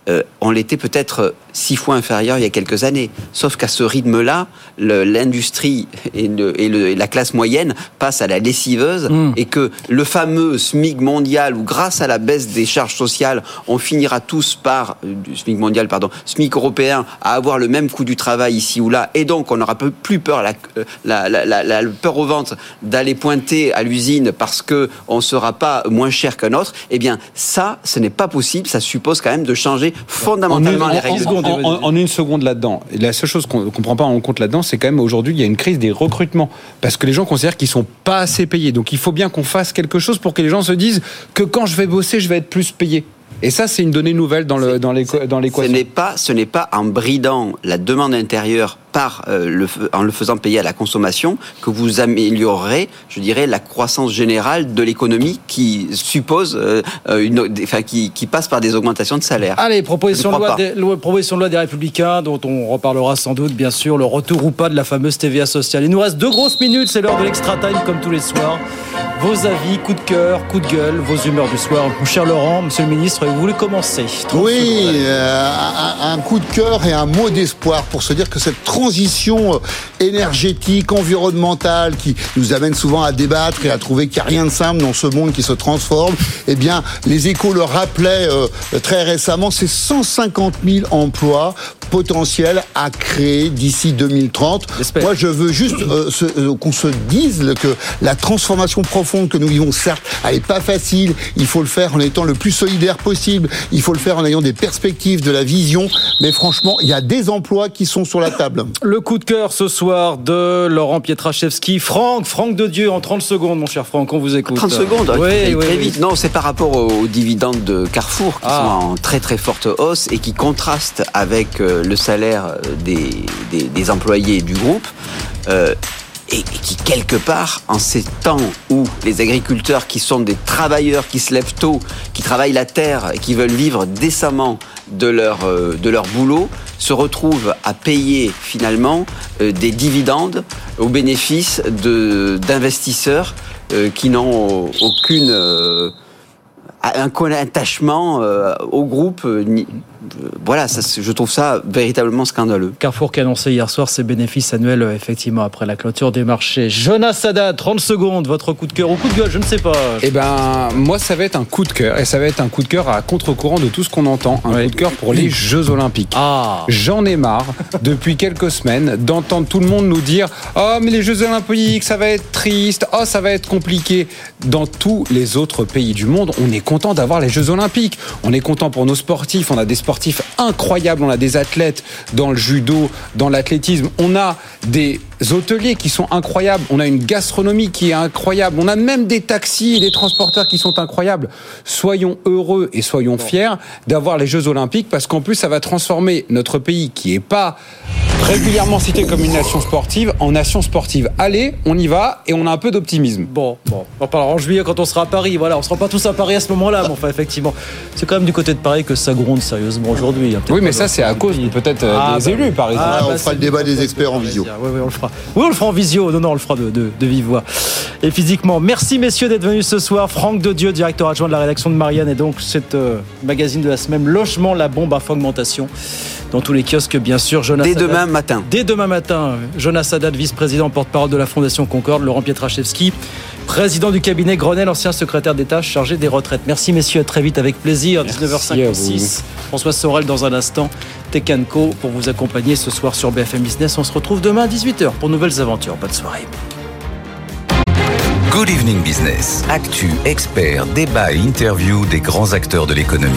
Euh, on l'était peut-être six fois inférieur il y a quelques années. Sauf qu'à ce rythme-là, l'industrie et, la classe moyenne passent à la lessiveuse hmm. et que le fameux SMIC mondial, où grâce à la baisse des charges sociales, on finira tous par, euh, SMIC mondial, pardon, SMIC européen, à avoir le même coût du travail ici ou là, et donc on n'aura plus peur, euh, la, la, peur au ventre d'aller pointer à l'usine parce que on sera pas moins cher qu'un autre, eh bien ça, ce n'est pas possible, ça suppose quand même de changer fondamentalement les règles en, une seconde là-dedans, la seule chose qu'on ne comprend pas en compte là-dedans, c'est quand même aujourd'hui, il y a une crise des recrutements. Parce que les gens considèrent qu'ils sont pas assez payés. Donc il faut bien qu'on fasse quelque chose pour que les gens se disent que quand je vais bosser, je vais être plus payé. Et ça, c'est une donnée nouvelle dans l'équation. Ce n'est pas, ce n'est pas en bridant la demande intérieure par euh, le, en le faisant payer à la consommation que vous améliorerez, je dirais, la croissance générale de l'économie qui suppose euh, une, enfin, qui, qui, passe par des augmentations de salaire. Allez, proposition de, loi des, proposition de loi des Républicains, dont on reparlera sans doute, bien sûr, le retour ou pas de la fameuse TVA sociale. Il nous reste deux grosses minutes, c'est l'heure de l'extra time comme tous les soirs. Vos avis, coup de cœur, coup de gueule, vos humeurs du soir. Mon cher Laurent, Monsieur le Ministre, vous voulez commencer Oui, euh, un, un, coup de cœur et un mot d'espoir pour se dire que cette transition euh, énergétique, environnementale, qui nous amène souvent à débattre et à trouver qu'il n'y a rien de simple dans ce monde qui se transforme, eh bien, les échos le rappelaient euh, très récemment, c'est 150 000 emplois potentiels à créer d'ici 2030. Moi, je veux juste qu'on se dise que la transformation profonde que nous vivons, certes, elle n'est pas facile. Il faut le faire en étant le plus solidaire possible. Il faut le faire en ayant des perspectives, de la vision. Mais franchement, il y a des emplois qui sont sur la table. Le coup de cœur ce soir de Laurent Pietraszewski. Franck, Franck de Dieu, en 30 secondes, mon cher Franck, on vous écoute. 30 secondes Oui, très vite. Non, c'est par rapport aux dividendes de Carrefour qui ah. sont en très très forte hausse et qui contrastent avec euh, le salaire des, des, employés du groupe. Euh, et, qui quelque part, en ces temps où les agriculteurs qui sont des travailleurs qui se lèvent tôt, qui travaillent la terre et qui veulent vivre décemment de leur, euh, de leur boulot, se retrouvent à payer finalement euh, des dividendes au bénéfice d'investisseurs euh, qui n'ont aucune un attachement au groupe voilà, ça, je trouve ça véritablement scandaleux. Carrefour qui a annoncé hier soir ses bénéfices annuels, euh, effectivement, après la clôture des marchés. Jonas Sadat, 30 secondes, votre coup de cœur ou coup de gueule, je ne sais pas. Eh ben, moi, ça va être un coup de cœur, et ça va être un coup de cœur à contre-courant de tout ce qu'on entend. Un coup de cœur pour les Jeux Olympiques. Ah. J'en ai marre, depuis quelques semaines, d'entendre tout le monde nous dire Oh, mais les Jeux Olympiques, ça va être triste, oh, ça va être compliqué. Dans tous les autres pays du monde, on est content d'avoir les Jeux Olympiques. On est content pour nos sportifs, on a des sportifs incroyables. On a des athlètes dans le judo, dans l'athlétisme. On a des hôteliers qui sont incroyables. On a une gastronomie qui est incroyable. On a même des taxis et des transporteurs qui sont incroyables. Soyons heureux et soyons fiers d'avoir les Jeux Olympiques parce qu'en plus, ça va transformer notre pays qui est pas régulièrement cité comme une nation sportive en nation sportive. Allez, on y va et on a un peu d'optimisme. Bon, bon, on parlera en juillet quand on sera à Paris. Voilà, on sera pas tous à Paris à ce moment-là, mais enfin, effectivement, c'est quand même du côté de Paris que ça gronde sérieusement aujourd'hui. Oui, mais ça, c'est à cause peut-être euh, ah, des bah, élus, par exemple. Ah, on bah, fera le débat des experts en visio. Oui, oui, on le fera. Oui, on le fera en visio. Non, non, on le fera de, de, de vive voix. Et physiquement. Merci, messieurs, d'être venus ce soir. Franck de Dieu, directeur adjoint de la rédaction de Marianne, et donc cette euh, magazine de la semaine, Logement, la bombe à fragmentation dans tous les kiosques, bien sûr. Jonas Dès demain matin. Dès demain matin, Jonas Haddad, vice-président, porte-parole de la Fondation Concorde, Laurent Pietraszewski, président du cabinet Grenelle, ancien secrétaire d'État chargé des retraites. Merci messieurs, à très vite avec plaisir. 19h56. François Sorel dans un instant. Tekanko pour vous accompagner ce soir sur BFM Business. On se retrouve demain à 18h pour nouvelles aventures. Bonne soirée. Good evening business. Actu, experts, débat et interview des grands acteurs de l'économie.